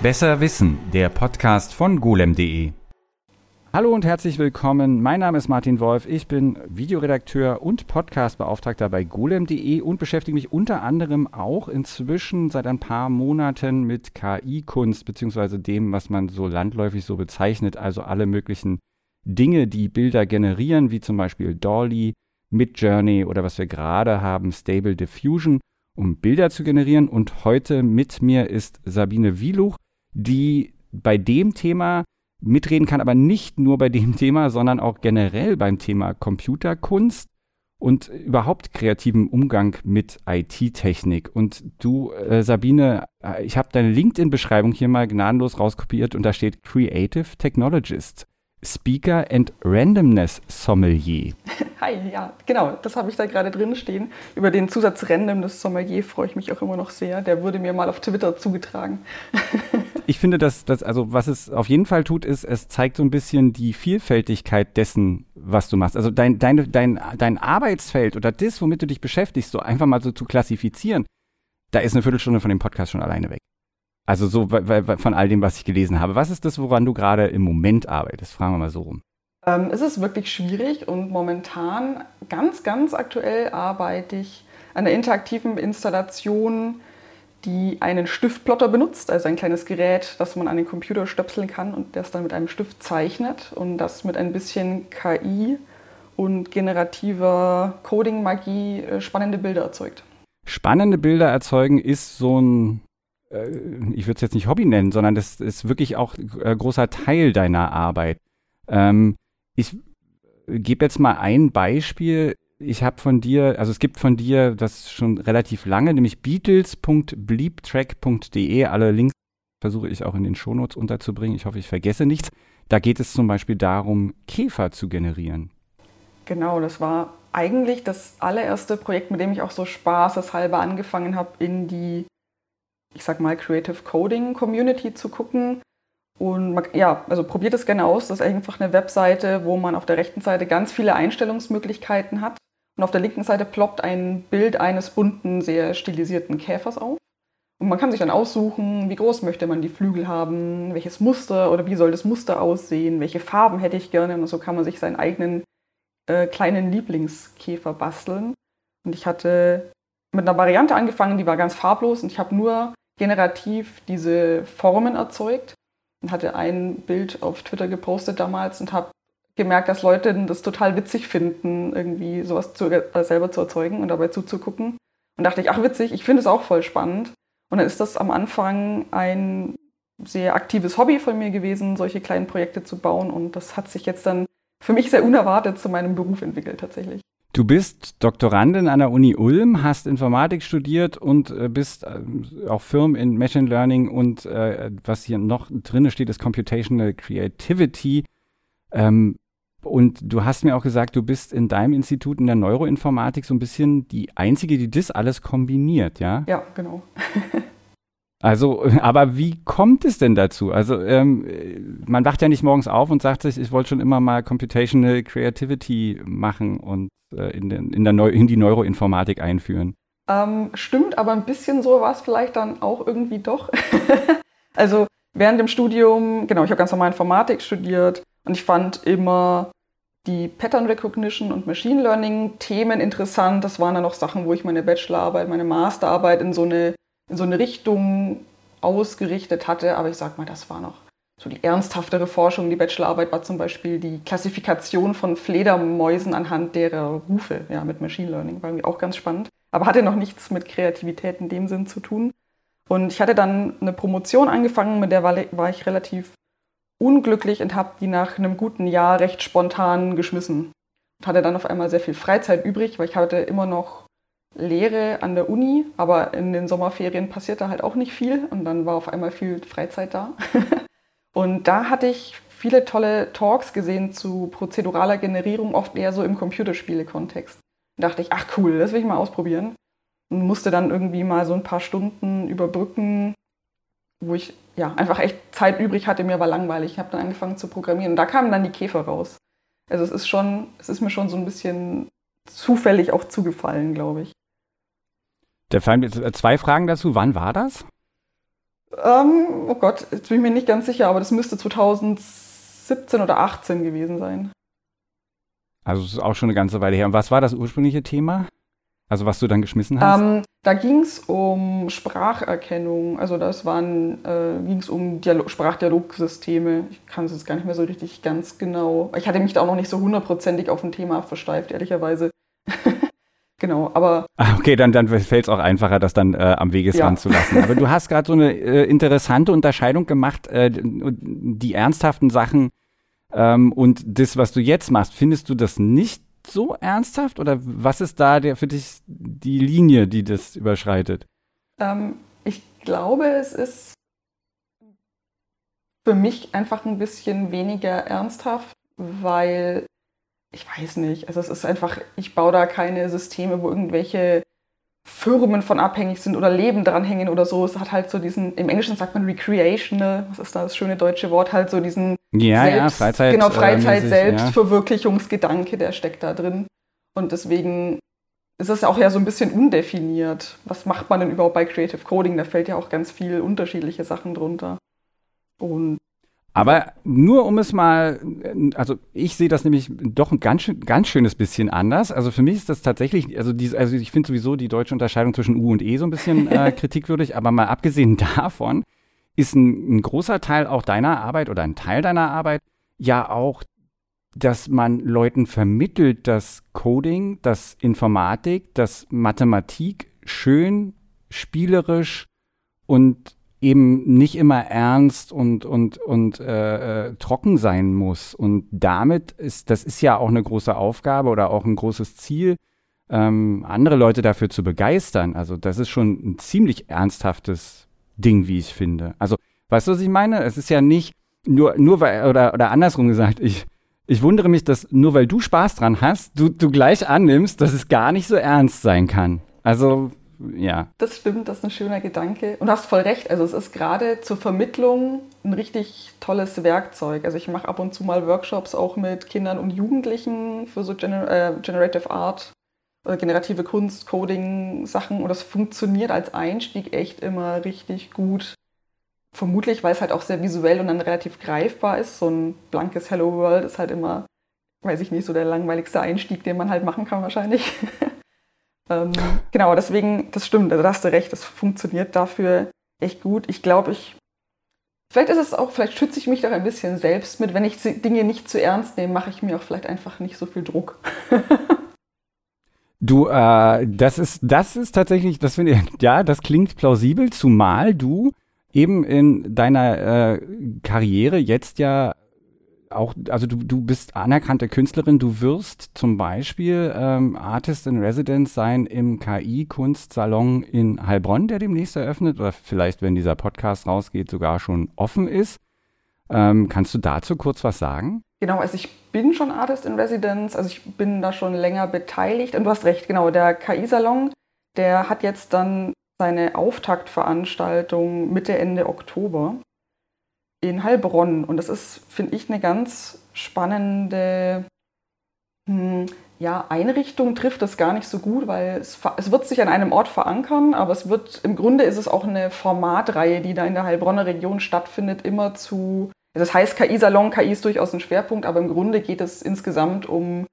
Besser Wissen, der Podcast von golem.de. Hallo und herzlich willkommen. Mein Name ist Martin Wolf. Ich bin Videoredakteur und Podcastbeauftragter bei golem.de und beschäftige mich unter anderem auch inzwischen seit ein paar Monaten mit KI-Kunst beziehungsweise dem, was man so landläufig so bezeichnet, also alle möglichen Dinge, die Bilder generieren, wie zum Beispiel Dolly, Midjourney oder was wir gerade haben, Stable Diffusion, um Bilder zu generieren. Und heute mit mir ist Sabine Wieluch, die bei dem Thema mitreden kann, aber nicht nur bei dem Thema, sondern auch generell beim Thema Computerkunst und überhaupt kreativen Umgang mit IT-Technik. Und du, äh, Sabine, äh, ich habe deine LinkedIn-Beschreibung hier mal gnadenlos rauskopiert und da steht Creative Technologist. Speaker and Randomness Sommelier. Hi, ja, genau, das habe ich da gerade drin stehen. Über den Zusatz Randomness Sommelier freue ich mich auch immer noch sehr. Der wurde mir mal auf Twitter zugetragen. ich finde, dass das, also was es auf jeden Fall tut, ist, es zeigt so ein bisschen die Vielfältigkeit dessen, was du machst. Also dein, dein, dein, dein Arbeitsfeld oder das, womit du dich beschäftigst, so einfach mal so zu klassifizieren, da ist eine Viertelstunde von dem Podcast schon alleine weg. Also so von all dem, was ich gelesen habe. Was ist das, woran du gerade im Moment arbeitest? Fragen wir mal so rum. Ähm, es ist wirklich schwierig und momentan, ganz, ganz aktuell arbeite ich an der interaktiven Installation, die einen Stiftplotter benutzt, also ein kleines Gerät, das man an den Computer stöpseln kann und das dann mit einem Stift zeichnet und das mit ein bisschen KI und generativer Coding-Magie äh, spannende Bilder erzeugt. Spannende Bilder erzeugen ist so ein ich würde es jetzt nicht Hobby nennen, sondern das ist wirklich auch ein äh, großer Teil deiner Arbeit. Ähm, ich gebe jetzt mal ein Beispiel. Ich habe von dir, also es gibt von dir das schon relativ lange, nämlich beatles.bleeptrack.de. Alle Links versuche ich auch in den Shownotes unterzubringen. Ich hoffe, ich vergesse nichts. Da geht es zum Beispiel darum, Käfer zu generieren. Genau, das war eigentlich das allererste Projekt, mit dem ich auch so spaßeshalber angefangen habe, in die ich sag mal, Creative Coding Community zu gucken. Und man, ja, also probiert es gerne aus. Das ist einfach eine Webseite, wo man auf der rechten Seite ganz viele Einstellungsmöglichkeiten hat. Und auf der linken Seite ploppt ein Bild eines bunten, sehr stilisierten Käfers auf. Und man kann sich dann aussuchen, wie groß möchte man die Flügel haben, welches Muster oder wie soll das Muster aussehen, welche Farben hätte ich gerne. Und so kann man sich seinen eigenen äh, kleinen Lieblingskäfer basteln. Und ich hatte mit einer Variante angefangen, die war ganz farblos und ich habe nur generativ diese Formen erzeugt und hatte ein Bild auf Twitter gepostet damals und habe gemerkt, dass Leute das total witzig finden, irgendwie sowas zu, äh, selber zu erzeugen und dabei zuzugucken. Und dachte ich, ach witzig, ich finde es auch voll spannend. Und dann ist das am Anfang ein sehr aktives Hobby von mir gewesen, solche kleinen Projekte zu bauen. Und das hat sich jetzt dann für mich sehr unerwartet zu meinem Beruf entwickelt tatsächlich. Du bist Doktorandin an der Uni Ulm, hast Informatik studiert und äh, bist äh, auch Firm in Machine Learning und äh, was hier noch drin steht, ist Computational Creativity. Ähm, und du hast mir auch gesagt, du bist in deinem Institut in der Neuroinformatik so ein bisschen die Einzige, die das alles kombiniert, ja? Ja, genau. Also, aber wie kommt es denn dazu? Also, ähm, man wacht ja nicht morgens auf und sagt sich, ich wollte schon immer mal Computational Creativity machen und äh, in, den, in, der Neu in die Neuroinformatik einführen. Ähm, stimmt, aber ein bisschen so war es vielleicht dann auch irgendwie doch. also, während dem Studium, genau, ich habe ganz normal Informatik studiert und ich fand immer die Pattern Recognition und Machine Learning Themen interessant. Das waren dann noch Sachen, wo ich meine Bachelorarbeit, meine Masterarbeit in so eine in so eine Richtung ausgerichtet hatte. Aber ich sag mal, das war noch so die ernsthaftere Forschung. Die Bachelorarbeit war zum Beispiel die Klassifikation von Fledermäusen anhand derer Rufe, ja, mit Machine Learning. War irgendwie auch ganz spannend. Aber hatte noch nichts mit Kreativität in dem Sinn zu tun. Und ich hatte dann eine Promotion angefangen, mit der war ich relativ unglücklich und habe die nach einem guten Jahr recht spontan geschmissen. Und hatte dann auf einmal sehr viel Freizeit übrig, weil ich hatte immer noch Lehre an der Uni, aber in den Sommerferien passierte halt auch nicht viel und dann war auf einmal viel Freizeit da. und da hatte ich viele tolle Talks gesehen zu prozeduraler Generierung, oft eher so im Computerspiele-Kontext. Da dachte ich, ach cool, das will ich mal ausprobieren. Und musste dann irgendwie mal so ein paar Stunden überbrücken, wo ich ja einfach echt Zeit übrig hatte, mir war langweilig. Ich habe dann angefangen zu programmieren und da kamen dann die Käfer raus. Also es ist schon, es ist mir schon so ein bisschen zufällig auch zugefallen, glaube ich. Da fallen mir zwei Fragen dazu. Wann war das? Ähm, oh Gott, jetzt bin ich mir nicht ganz sicher, aber das müsste 2017 oder 18 gewesen sein. Also es ist auch schon eine ganze Weile her. Und was war das ursprüngliche Thema? Also was du dann geschmissen hast? Ähm, da ging es um Spracherkennung. Also das waren, äh, ging es um Dialog Sprachdialogsysteme. Ich kann es jetzt gar nicht mehr so richtig ganz genau. Ich hatte mich da auch noch nicht so hundertprozentig auf ein Thema versteift, ehrlicherweise. genau, aber. Ah, okay, dann, dann fällt es auch einfacher, das dann äh, am Wegesrand ja. zu lassen. Aber du hast gerade so eine äh, interessante Unterscheidung gemacht, äh, die ernsthaften Sachen ähm, und das, was du jetzt machst. Findest du das nicht so ernsthaft oder was ist da der für dich die Linie, die das überschreitet? Ähm, ich glaube, es ist für mich einfach ein bisschen weniger ernsthaft, weil ich weiß nicht, also es ist einfach, ich baue da keine Systeme, wo irgendwelche Firmen von abhängig sind oder Leben dranhängen oder so. Es hat halt so diesen, im Englischen sagt man recreational, was ist da das schöne deutsche Wort, halt so diesen ja, Selbst, ja, Freizeit, genau, Freizeit, äh, Selbstverwirklichungsgedanke, der steckt da drin. Und deswegen ist es auch ja so ein bisschen undefiniert. Was macht man denn überhaupt bei Creative Coding? Da fällt ja auch ganz viel unterschiedliche Sachen drunter. Und aber nur um es mal, also ich sehe das nämlich doch ein ganz, ganz schönes bisschen anders. Also für mich ist das tatsächlich, also, die, also ich finde sowieso die deutsche Unterscheidung zwischen U und E so ein bisschen äh, kritikwürdig, aber mal abgesehen davon ist ein, ein großer Teil auch deiner Arbeit oder ein Teil deiner Arbeit ja auch, dass man Leuten vermittelt, dass Coding, dass Informatik, dass Mathematik schön, spielerisch und eben nicht immer ernst und, und, und äh, äh, trocken sein muss. Und damit ist, das ist ja auch eine große Aufgabe oder auch ein großes Ziel, ähm, andere Leute dafür zu begeistern. Also das ist schon ein ziemlich ernsthaftes Ding, wie ich finde. Also, weißt du, was ich meine? Es ist ja nicht nur, nur weil, oder, oder andersrum gesagt, ich, ich wundere mich, dass nur weil du Spaß dran hast, du, du gleich annimmst, dass es gar nicht so ernst sein kann. Also, ja. Das stimmt, das ist ein schöner Gedanke. Und du hast voll recht. Also es ist gerade zur Vermittlung ein richtig tolles Werkzeug. Also ich mache ab und zu mal Workshops auch mit Kindern und Jugendlichen für so Gener äh, Generative Art oder generative Kunst, Coding Sachen. Und das funktioniert als Einstieg echt immer richtig gut. Vermutlich, weil es halt auch sehr visuell und dann relativ greifbar ist. So ein blankes Hello World ist halt immer, weiß ich nicht, so der langweiligste Einstieg, den man halt machen kann wahrscheinlich. Ähm, genau, deswegen, das stimmt, also da hast du recht, das funktioniert dafür echt gut. Ich glaube, ich. Vielleicht ist es auch, vielleicht schütze ich mich doch ein bisschen selbst mit. Wenn ich Dinge nicht zu ernst nehme, mache ich mir auch vielleicht einfach nicht so viel Druck. Du, äh, das ist, das ist tatsächlich, das finde ich, ja, das klingt plausibel, zumal du eben in deiner äh, Karriere jetzt ja auch, also du, du bist anerkannte Künstlerin, du wirst zum Beispiel ähm, Artist in Residence sein im KI-Kunstsalon in Heilbronn, der demnächst eröffnet. Oder vielleicht, wenn dieser Podcast rausgeht, sogar schon offen ist. Ähm, kannst du dazu kurz was sagen? Genau, also ich bin schon Artist in Residence, also ich bin da schon länger beteiligt. Und du hast recht, genau, der KI-Salon, der hat jetzt dann seine Auftaktveranstaltung Mitte, Ende Oktober in Heilbronn. Und das ist, finde ich, eine ganz spannende hm, ja, Einrichtung, trifft das gar nicht so gut, weil es, es wird sich an einem Ort verankern, aber es wird, im Grunde ist es auch eine Formatreihe, die da in der Heilbronner Region stattfindet, immer zu, das heißt KI-Salon, KI ist durchaus ein Schwerpunkt, aber im Grunde geht es insgesamt um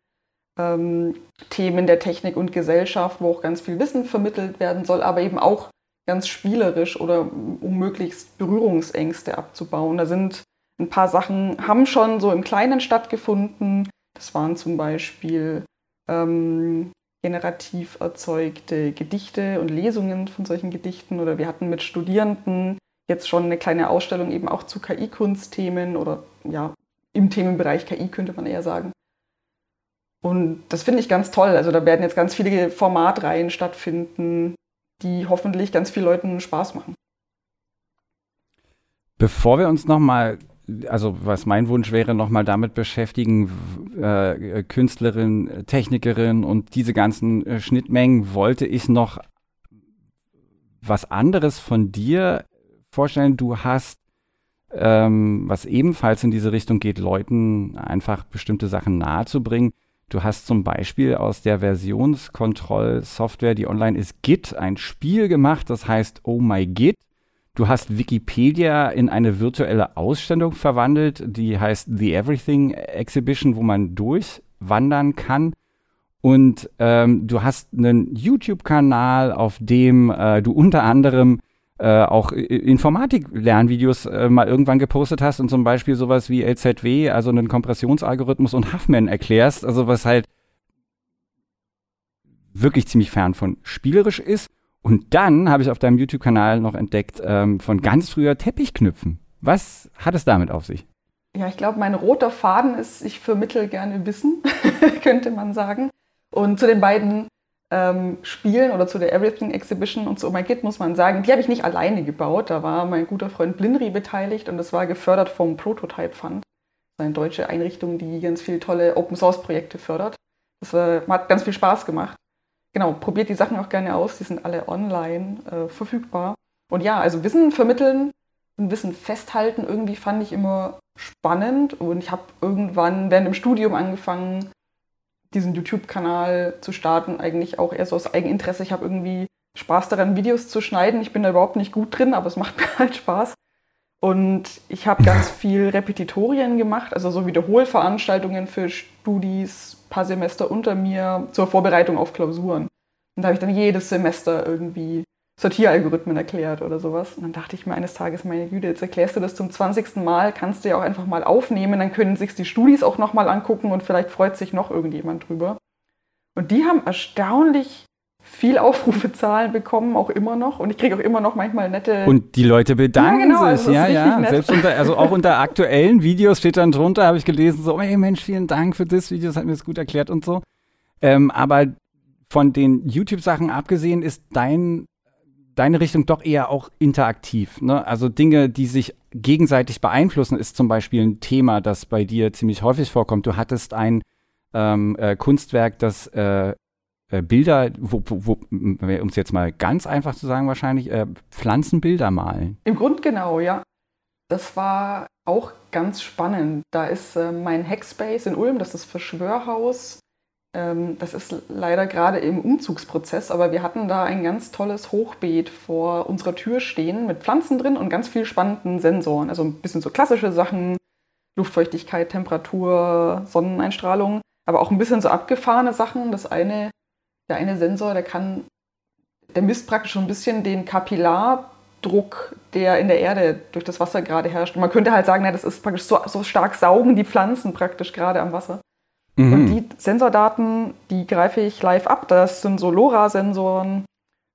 ähm, Themen der Technik und Gesellschaft, wo auch ganz viel Wissen vermittelt werden soll, aber eben auch ganz spielerisch oder um möglichst Berührungsängste abzubauen. Da sind ein paar Sachen, haben schon so im Kleinen stattgefunden. Das waren zum Beispiel ähm, generativ erzeugte Gedichte und Lesungen von solchen Gedichten. Oder wir hatten mit Studierenden jetzt schon eine kleine Ausstellung eben auch zu KI-Kunstthemen oder ja, im Themenbereich KI könnte man eher sagen. Und das finde ich ganz toll. Also da werden jetzt ganz viele Formatreihen stattfinden, die hoffentlich ganz vielen Leuten Spaß machen. Bevor wir uns nochmal, also was mein Wunsch wäre, nochmal damit beschäftigen, äh, Künstlerin, Technikerin und diese ganzen äh, Schnittmengen, wollte ich noch was anderes von dir vorstellen. Du hast, ähm, was ebenfalls in diese Richtung geht, Leuten einfach bestimmte Sachen nahezubringen. Du hast zum Beispiel aus der Versionskontrollsoftware, die online ist, Git, ein Spiel gemacht, das heißt Oh My Git. Du hast Wikipedia in eine virtuelle Ausstellung verwandelt, die heißt The Everything Exhibition, wo man durchwandern kann. Und ähm, du hast einen YouTube-Kanal, auf dem äh, du unter anderem äh, auch Informatik-Lernvideos äh, mal irgendwann gepostet hast und zum Beispiel sowas wie LZW, also einen Kompressionsalgorithmus und Huffman erklärst, also was halt wirklich ziemlich fern von spielerisch ist. Und dann habe ich auf deinem YouTube-Kanal noch entdeckt ähm, von ganz früher Teppichknüpfen. Was hat es damit auf sich? Ja, ich glaube, mein roter Faden ist, ich vermittel gerne Wissen, könnte man sagen. Und zu den beiden ähm, Spielen oder zu der Everything Exhibition und zu Oh My Kid muss man sagen, die habe ich nicht alleine gebaut. Da war mein guter Freund Blinri beteiligt und das war gefördert vom Prototype Fund. Das ist eine deutsche Einrichtung, die ganz viele tolle Open Source Projekte fördert. Das äh, hat ganz viel Spaß gemacht genau, probiert die Sachen auch gerne aus. Die sind alle online äh, verfügbar. Und ja, also Wissen vermitteln und Wissen festhalten, irgendwie fand ich immer spannend. Und ich habe irgendwann während dem Studium angefangen, diesen YouTube-Kanal zu starten, eigentlich auch eher so aus Eigeninteresse. Ich habe irgendwie Spaß daran, Videos zu schneiden. Ich bin da überhaupt nicht gut drin, aber es macht mir halt Spaß. Und ich habe ganz viel Repetitorien gemacht, also so Wiederholveranstaltungen für Studis, paar Semester unter mir zur Vorbereitung auf Klausuren. Und da habe ich dann jedes Semester irgendwie Sortieralgorithmen erklärt oder sowas. Und dann dachte ich mir eines Tages, meine Güte, jetzt erklärst du das zum 20. Mal, kannst du ja auch einfach mal aufnehmen, dann können sich die Studis auch nochmal angucken und vielleicht freut sich noch irgendjemand drüber. Und die haben erstaunlich viel Aufrufezahlen bekommen, auch immer noch. Und ich kriege auch immer noch manchmal nette. Und die Leute bedanken ja, genau, sich, also ja, ja. Nett. Selbst unter, also auch unter aktuellen Videos steht dann drunter, habe ich gelesen, so, hey Mensch, vielen Dank für das Video, das hat mir das gut erklärt und so. Ähm, aber von den YouTube-Sachen abgesehen ist dein, deine Richtung doch eher auch interaktiv. Ne? Also Dinge, die sich gegenseitig beeinflussen, ist zum Beispiel ein Thema, das bei dir ziemlich häufig vorkommt. Du hattest ein ähm, äh, Kunstwerk, das äh, äh, Bilder, um es jetzt mal ganz einfach zu sagen, wahrscheinlich äh, Pflanzenbilder malen. Im Grund genau, ja. Das war auch ganz spannend. Da ist äh, mein Hackspace in Ulm, das ist das Verschwörhaus. Ähm, das ist leider gerade im Umzugsprozess, aber wir hatten da ein ganz tolles Hochbeet vor unserer Tür stehen mit Pflanzen drin und ganz viel spannenden Sensoren. Also ein bisschen so klassische Sachen, Luftfeuchtigkeit, Temperatur, Sonneneinstrahlung, aber auch ein bisschen so abgefahrene Sachen. Das eine der eine Sensor, der kann, der misst praktisch schon ein bisschen den Kapillardruck, der in der Erde durch das Wasser gerade herrscht. Und man könnte halt sagen, na, das ist praktisch so, so stark saugen die Pflanzen praktisch gerade am Wasser. Sensordaten, die greife ich live ab. Das sind so LoRa-Sensoren,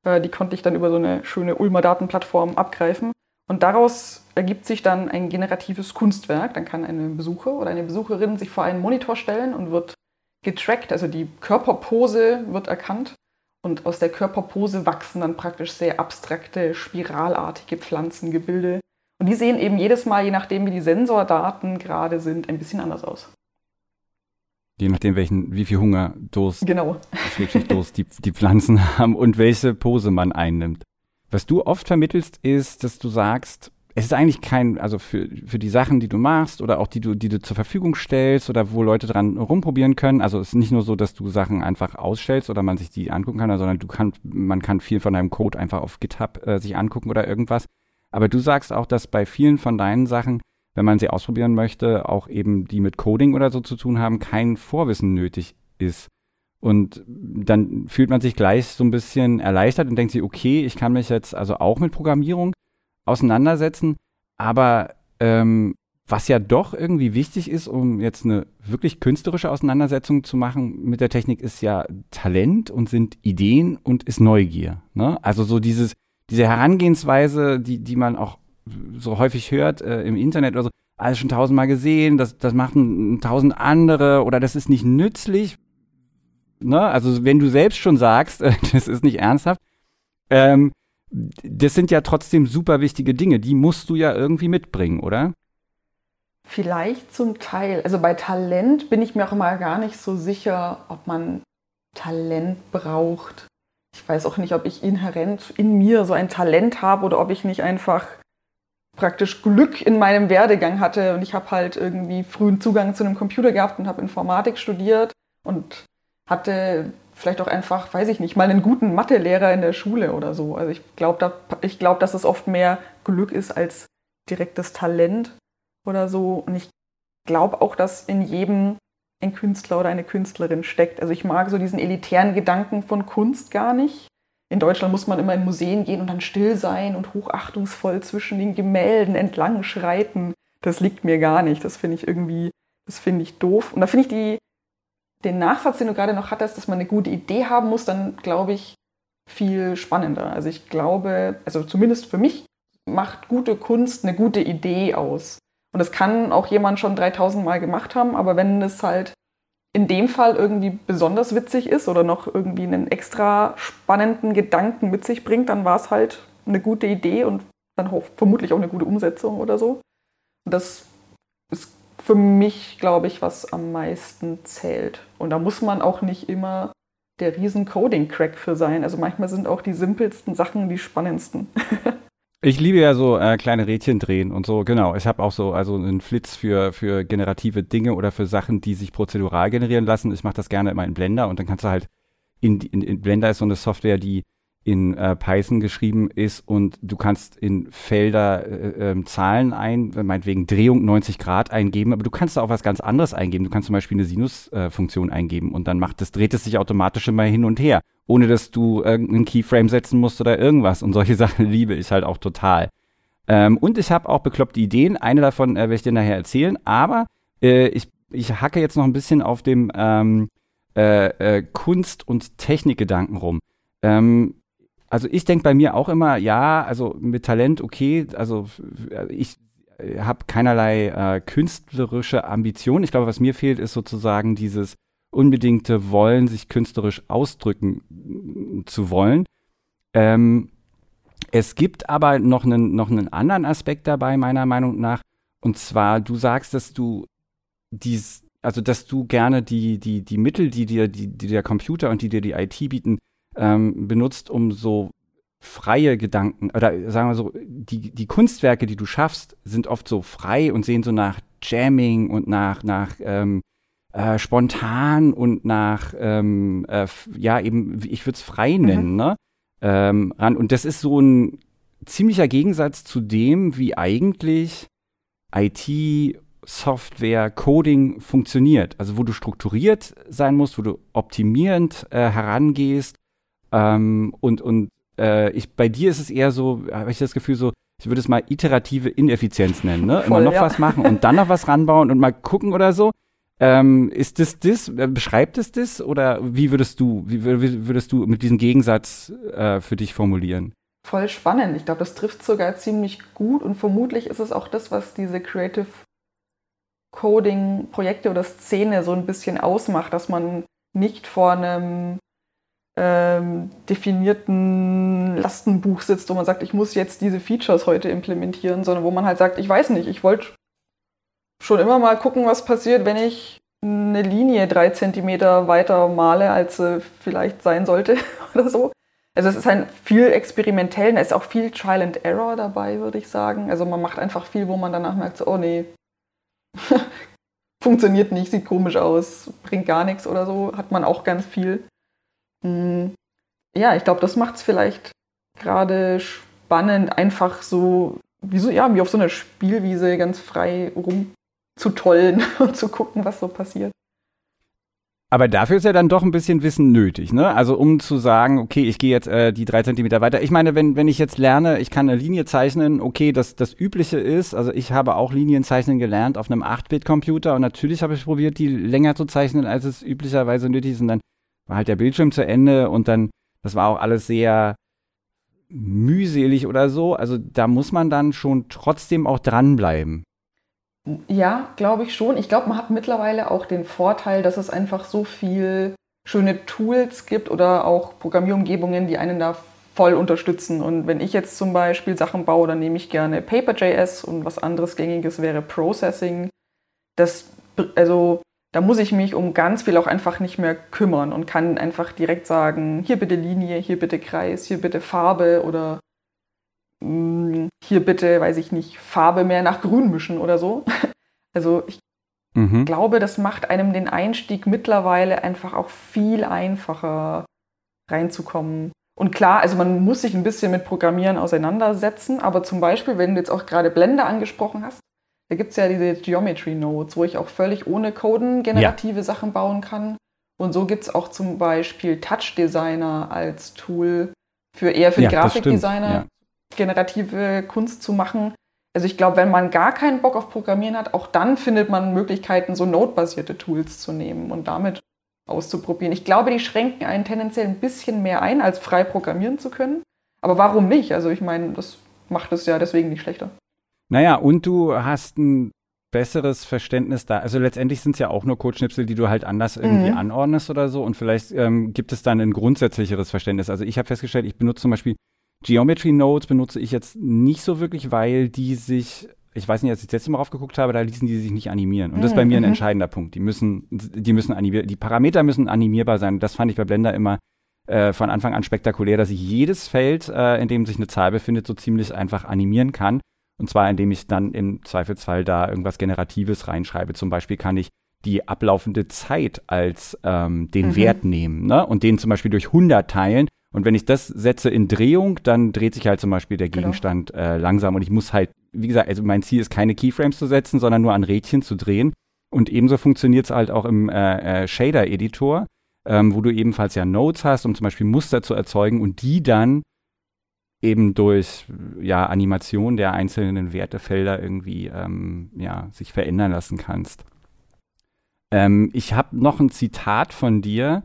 äh, die konnte ich dann über so eine schöne Ulmer Datenplattform abgreifen. Und daraus ergibt sich dann ein generatives Kunstwerk. Dann kann ein Besucher oder eine Besucherin sich vor einen Monitor stellen und wird getrackt, also die Körperpose wird erkannt und aus der Körperpose wachsen dann praktisch sehr abstrakte, spiralartige Pflanzengebilde. Und die sehen eben jedes Mal, je nachdem wie die Sensordaten gerade sind, ein bisschen anders aus. Je nachdem, welchen, wie viel Hunger, Durst, genau. Durst die, die Pflanzen haben und welche Pose man einnimmt. Was du oft vermittelst, ist, dass du sagst, es ist eigentlich kein, also für, für die Sachen, die du machst oder auch die du, die du zur Verfügung stellst oder wo Leute dran rumprobieren können. Also es ist nicht nur so, dass du Sachen einfach ausstellst oder man sich die angucken kann, sondern du kannst, man kann viel von deinem Code einfach auf GitHub äh, sich angucken oder irgendwas. Aber du sagst auch, dass bei vielen von deinen Sachen, wenn man sie ausprobieren möchte, auch eben die mit Coding oder so zu tun haben, kein Vorwissen nötig ist. Und dann fühlt man sich gleich so ein bisschen erleichtert und denkt sich, okay, ich kann mich jetzt also auch mit Programmierung auseinandersetzen. Aber ähm, was ja doch irgendwie wichtig ist, um jetzt eine wirklich künstlerische Auseinandersetzung zu machen mit der Technik, ist ja Talent und sind Ideen und ist Neugier. Ne? Also so dieses, diese Herangehensweise, die, die man auch so häufig hört äh, im Internet oder so, alles schon tausendmal gesehen, das, das machen tausend andere oder das ist nicht nützlich. Ne? Also wenn du selbst schon sagst, äh, das ist nicht ernsthaft, ähm, das sind ja trotzdem super wichtige Dinge. Die musst du ja irgendwie mitbringen, oder? Vielleicht zum Teil. Also bei Talent bin ich mir auch immer gar nicht so sicher, ob man Talent braucht. Ich weiß auch nicht, ob ich inhärent in mir so ein Talent habe oder ob ich nicht einfach praktisch Glück in meinem Werdegang hatte. Und ich habe halt irgendwie frühen Zugang zu einem Computer gehabt und habe Informatik studiert und hatte vielleicht auch einfach, weiß ich nicht, mal einen guten Mathelehrer in der Schule oder so. Also ich glaube, da, glaub, dass es oft mehr Glück ist als direktes Talent oder so. Und ich glaube auch, dass in jedem ein Künstler oder eine Künstlerin steckt. Also ich mag so diesen elitären Gedanken von Kunst gar nicht. In Deutschland muss man immer in Museen gehen und dann still sein und hochachtungsvoll zwischen den Gemälden entlang schreiten. Das liegt mir gar nicht. Das finde ich irgendwie, das finde ich doof. Und da finde ich die, den Nachsatz, den du gerade noch hattest, dass man eine gute Idee haben muss, dann glaube ich viel spannender. Also ich glaube, also zumindest für mich macht gute Kunst eine gute Idee aus. Und das kann auch jemand schon 3000 Mal gemacht haben, aber wenn es halt in dem Fall irgendwie besonders witzig ist oder noch irgendwie einen extra spannenden Gedanken mit sich bringt, dann war es halt eine gute Idee und dann vermutlich auch eine gute Umsetzung oder so. Und das ist für mich, glaube ich, was am meisten zählt. Und da muss man auch nicht immer der riesen Coding-Crack für sein. Also manchmal sind auch die simpelsten Sachen die spannendsten. Ich liebe ja so äh, kleine Rädchen drehen und so, genau. Ich habe auch so also einen Flitz für, für generative Dinge oder für Sachen, die sich prozedural generieren lassen. Ich mache das gerne immer in Blender und dann kannst du halt in, in, in Blender ist so eine Software, die in äh, Python geschrieben ist und du kannst in Felder äh, äh, Zahlen ein, meinetwegen Drehung 90 Grad eingeben, aber du kannst da auch was ganz anderes eingeben. Du kannst zum Beispiel eine Sinus-Funktion äh, eingeben und dann macht das, dreht es sich automatisch immer hin und her, ohne dass du irgendeinen Keyframe setzen musst oder irgendwas. Und solche Sachen liebe ich halt auch total. Ähm, und ich habe auch bekloppte Ideen. Eine davon äh, werde ich dir nachher erzählen, aber äh, ich, ich hacke jetzt noch ein bisschen auf dem ähm, Kunst- und Technikgedanken rum. Ähm, also ich denke bei mir auch immer, ja, also mit Talent okay, also ich habe keinerlei äh, künstlerische Ambition. Ich glaube, was mir fehlt, ist sozusagen dieses unbedingte Wollen, sich künstlerisch ausdrücken zu wollen. Ähm, es gibt aber noch einen, noch einen anderen Aspekt dabei, meiner Meinung nach. Und zwar, du sagst, dass du dies, also dass du gerne die, die, die Mittel, die dir, die, die der Computer und die dir die IT bieten, ähm, benutzt, um so freie Gedanken oder sagen wir so, die, die Kunstwerke, die du schaffst, sind oft so frei und sehen so nach Jamming und nach, nach ähm, äh, spontan und nach, ähm, äh, ja, eben, ich würde es frei mhm. nennen, mhm. ne? Ähm, ran. Und das ist so ein ziemlicher Gegensatz zu dem, wie eigentlich IT, Software, Coding funktioniert. Also wo du strukturiert sein musst, wo du optimierend äh, herangehst, ähm, und und äh, ich, bei dir ist es eher so, habe ich das Gefühl, so, ich würde es mal iterative Ineffizienz nennen, ne? Voll, Immer noch ja. was machen und dann noch was ranbauen und mal gucken oder so. Ähm, ist das das? Äh, beschreibt es das? Oder wie würdest du, wie würdest du mit diesem Gegensatz äh, für dich formulieren? Voll spannend. Ich glaube, das trifft sogar ziemlich gut und vermutlich ist es auch das, was diese Creative Coding-Projekte oder Szene so ein bisschen ausmacht, dass man nicht vor einem ähm, definierten Lastenbuch sitzt, wo man sagt, ich muss jetzt diese Features heute implementieren, sondern wo man halt sagt, ich weiß nicht, ich wollte schon immer mal gucken, was passiert, wenn ich eine Linie drei Zentimeter weiter male, als sie vielleicht sein sollte oder so. Also es ist ein viel experimentell, da ist auch viel Trial and Error dabei, würde ich sagen. Also man macht einfach viel, wo man danach merkt, so, oh nee, funktioniert nicht, sieht komisch aus, bringt gar nichts oder so, hat man auch ganz viel. Hm. Ja, ich glaube, das macht es vielleicht gerade spannend, einfach so, wie so, ja, wie auf so einer Spielwiese ganz frei rumzutollen und zu gucken, was so passiert. Aber dafür ist ja dann doch ein bisschen Wissen nötig, ne? Also um zu sagen, okay, ich gehe jetzt äh, die drei Zentimeter weiter. Ich meine, wenn, wenn ich jetzt lerne, ich kann eine Linie zeichnen, okay, das, das Übliche ist, also ich habe auch Linienzeichnen gelernt auf einem 8-Bit-Computer und natürlich habe ich probiert, die länger zu zeichnen, als es üblicherweise nötig ist. Und dann war halt der Bildschirm zu Ende und dann, das war auch alles sehr mühselig oder so. Also da muss man dann schon trotzdem auch dranbleiben. Ja, glaube ich schon. Ich glaube, man hat mittlerweile auch den Vorteil, dass es einfach so viel schöne Tools gibt oder auch Programmierumgebungen, die einen da voll unterstützen. Und wenn ich jetzt zum Beispiel Sachen baue, dann nehme ich gerne Paper.js und was anderes gängiges wäre Processing. Das, also da muss ich mich um ganz viel auch einfach nicht mehr kümmern und kann einfach direkt sagen, hier bitte Linie, hier bitte Kreis, hier bitte Farbe oder mh, mm, hier bitte, weiß ich nicht, Farbe mehr nach Grün mischen oder so. Also ich mhm. glaube, das macht einem den Einstieg mittlerweile einfach auch viel einfacher reinzukommen. Und klar, also man muss sich ein bisschen mit Programmieren auseinandersetzen, aber zum Beispiel, wenn du jetzt auch gerade Blender angesprochen hast, da gibt es ja diese Geometry Nodes, wo ich auch völlig ohne Coden generative ja. Sachen bauen kann. Und so gibt es auch zum Beispiel Touch Designer als Tool für eher für ja, Grafikdesigner, ja. generative Kunst zu machen. Also ich glaube, wenn man gar keinen Bock auf Programmieren hat, auch dann findet man Möglichkeiten, so Node-basierte Tools zu nehmen und damit auszuprobieren. Ich glaube, die schränken einen tendenziell ein bisschen mehr ein, als frei programmieren zu können. Aber warum nicht? Also ich meine, das macht es ja deswegen nicht schlechter. Naja, und du hast ein besseres Verständnis da. Also letztendlich sind es ja auch nur Codeschnipsel, die du halt anders irgendwie mhm. anordnest oder so. Und vielleicht ähm, gibt es dann ein grundsätzlicheres Verständnis. Also ich habe festgestellt, ich benutze zum Beispiel Geometry Nodes benutze ich jetzt nicht so wirklich, weil die sich, ich weiß nicht, als ich das letzte Mal raufgeguckt habe, da ließen die sich nicht animieren. Und das ist bei mir ein mhm. entscheidender Punkt. Die müssen, die müssen animier, die Parameter müssen animierbar sein. Das fand ich bei Blender immer äh, von Anfang an spektakulär, dass ich jedes Feld, äh, in dem sich eine Zahl befindet, so ziemlich einfach animieren kann. Und zwar, indem ich dann im Zweifelsfall da irgendwas Generatives reinschreibe. Zum Beispiel kann ich die ablaufende Zeit als ähm, den mhm. Wert nehmen ne? und den zum Beispiel durch 100 teilen. Und wenn ich das setze in Drehung, dann dreht sich halt zum Beispiel der genau. Gegenstand genau. äh, langsam. Und ich muss halt, wie gesagt, also mein Ziel ist keine Keyframes zu setzen, sondern nur an Rädchen zu drehen. Und ebenso funktioniert es halt auch im äh, äh, Shader-Editor, ähm, wo du ebenfalls ja Nodes hast, um zum Beispiel Muster zu erzeugen und die dann eben durch ja, Animation der einzelnen Wertefelder irgendwie ähm, ja, sich verändern lassen kannst. Ähm, ich habe noch ein Zitat von dir.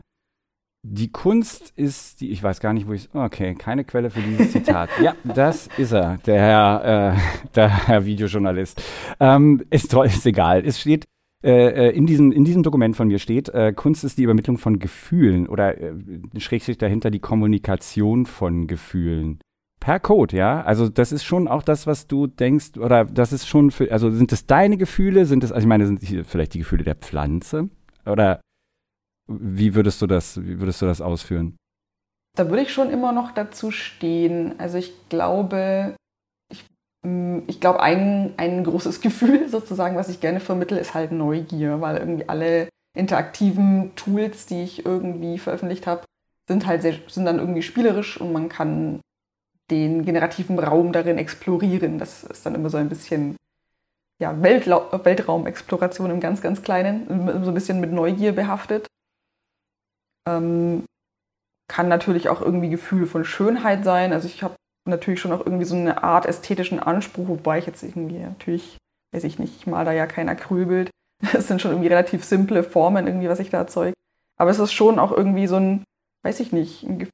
Die Kunst ist die, ich weiß gar nicht, wo ich, okay, keine Quelle für dieses Zitat. ja, das ist er, der Herr, äh, der Herr Videojournalist. Ähm, ist, ist egal. Es steht, äh, äh, in, diesem, in diesem Dokument von mir steht, äh, Kunst ist die Übermittlung von Gefühlen oder äh, schrägstrich dahinter die Kommunikation von Gefühlen. Per Code, ja. Also das ist schon auch das, was du denkst, oder das ist schon für, also sind es deine Gefühle, sind es, also ich meine, sind es vielleicht die Gefühle der Pflanze? Oder wie würdest du das, wie würdest du das ausführen? Da würde ich schon immer noch dazu stehen. Also ich glaube, ich, mm, ich glaube, ein, ein großes Gefühl sozusagen, was ich gerne vermittle, ist halt Neugier, weil irgendwie alle interaktiven Tools, die ich irgendwie veröffentlicht habe, sind halt sehr, sind dann irgendwie spielerisch und man kann den generativen Raum darin explorieren. Das ist dann immer so ein bisschen ja, Weltraumexploration im ganz, ganz Kleinen, so ein bisschen mit Neugier behaftet. Ähm, kann natürlich auch irgendwie Gefühl von Schönheit sein. Also ich habe natürlich schon auch irgendwie so eine Art ästhetischen Anspruch, wobei ich jetzt irgendwie natürlich, weiß ich nicht, ich mal da ja kein Acrylbild. Es sind schon irgendwie relativ simple Formen irgendwie, was ich da erzeuge. Aber es ist schon auch irgendwie so ein, weiß ich nicht, ein Gefühl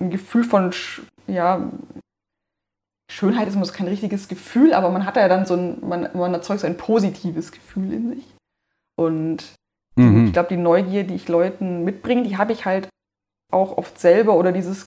ein Gefühl von, ja, Schönheit ist immer kein richtiges Gefühl, aber man hat ja dann so ein, man, man erzeugt so ein positives Gefühl in sich. Und mhm. ich glaube, die Neugier, die ich Leuten mitbringe, die habe ich halt auch oft selber oder dieses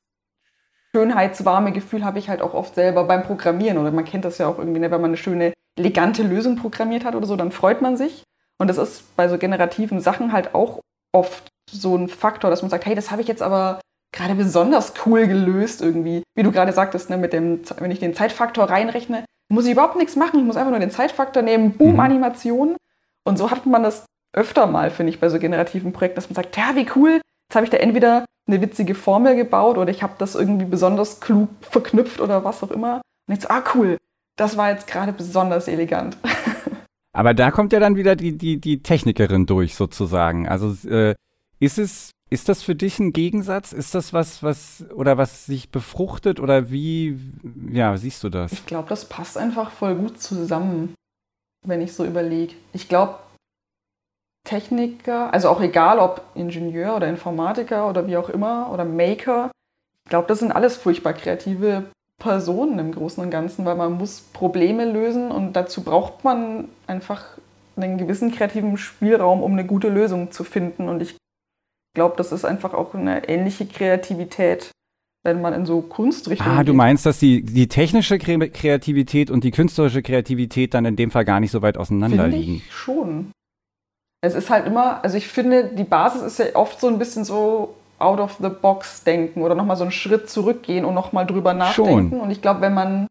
schönheitswarme Gefühl habe ich halt auch oft selber beim Programmieren. Oder man kennt das ja auch irgendwie, ne, wenn man eine schöne, elegante Lösung programmiert hat oder so, dann freut man sich. Und das ist bei so generativen Sachen halt auch oft so ein Faktor, dass man sagt, hey, das habe ich jetzt aber gerade besonders cool gelöst irgendwie. Wie du gerade sagtest, ne, mit dem, wenn ich den Zeitfaktor reinrechne, muss ich überhaupt nichts machen. Ich muss einfach nur den Zeitfaktor nehmen, boom, mhm. Animation. Und so hat man das öfter mal, finde ich, bei so generativen Projekten, dass man sagt, ja, wie cool, jetzt habe ich da entweder eine witzige Formel gebaut oder ich habe das irgendwie besonders klug verknüpft oder was auch immer. Und ich so, ah, cool, das war jetzt gerade besonders elegant. Aber da kommt ja dann wieder die, die, die Technikerin durch, sozusagen. Also äh, ist es ist das für dich ein Gegensatz? Ist das was, was oder was sich befruchtet oder wie, ja, siehst du das? Ich glaube, das passt einfach voll gut zusammen, wenn ich so überlege. Ich glaube, Techniker, also auch egal ob Ingenieur oder Informatiker oder wie auch immer oder Maker, ich glaube, das sind alles furchtbar kreative Personen im Großen und Ganzen, weil man muss Probleme lösen und dazu braucht man einfach einen gewissen kreativen Spielraum, um eine gute Lösung zu finden. Und ich glaube, das ist einfach auch eine ähnliche Kreativität, wenn man in so Kunstrichtungen. Ah, du meinst, dass die, die technische Kreativität und die künstlerische Kreativität dann in dem Fall gar nicht so weit auseinander finde liegen? Ich schon. Es ist halt immer, also ich finde, die Basis ist ja oft so ein bisschen so out of the box denken oder nochmal so einen Schritt zurückgehen und nochmal drüber nachdenken. Schon. Und ich glaube, wenn man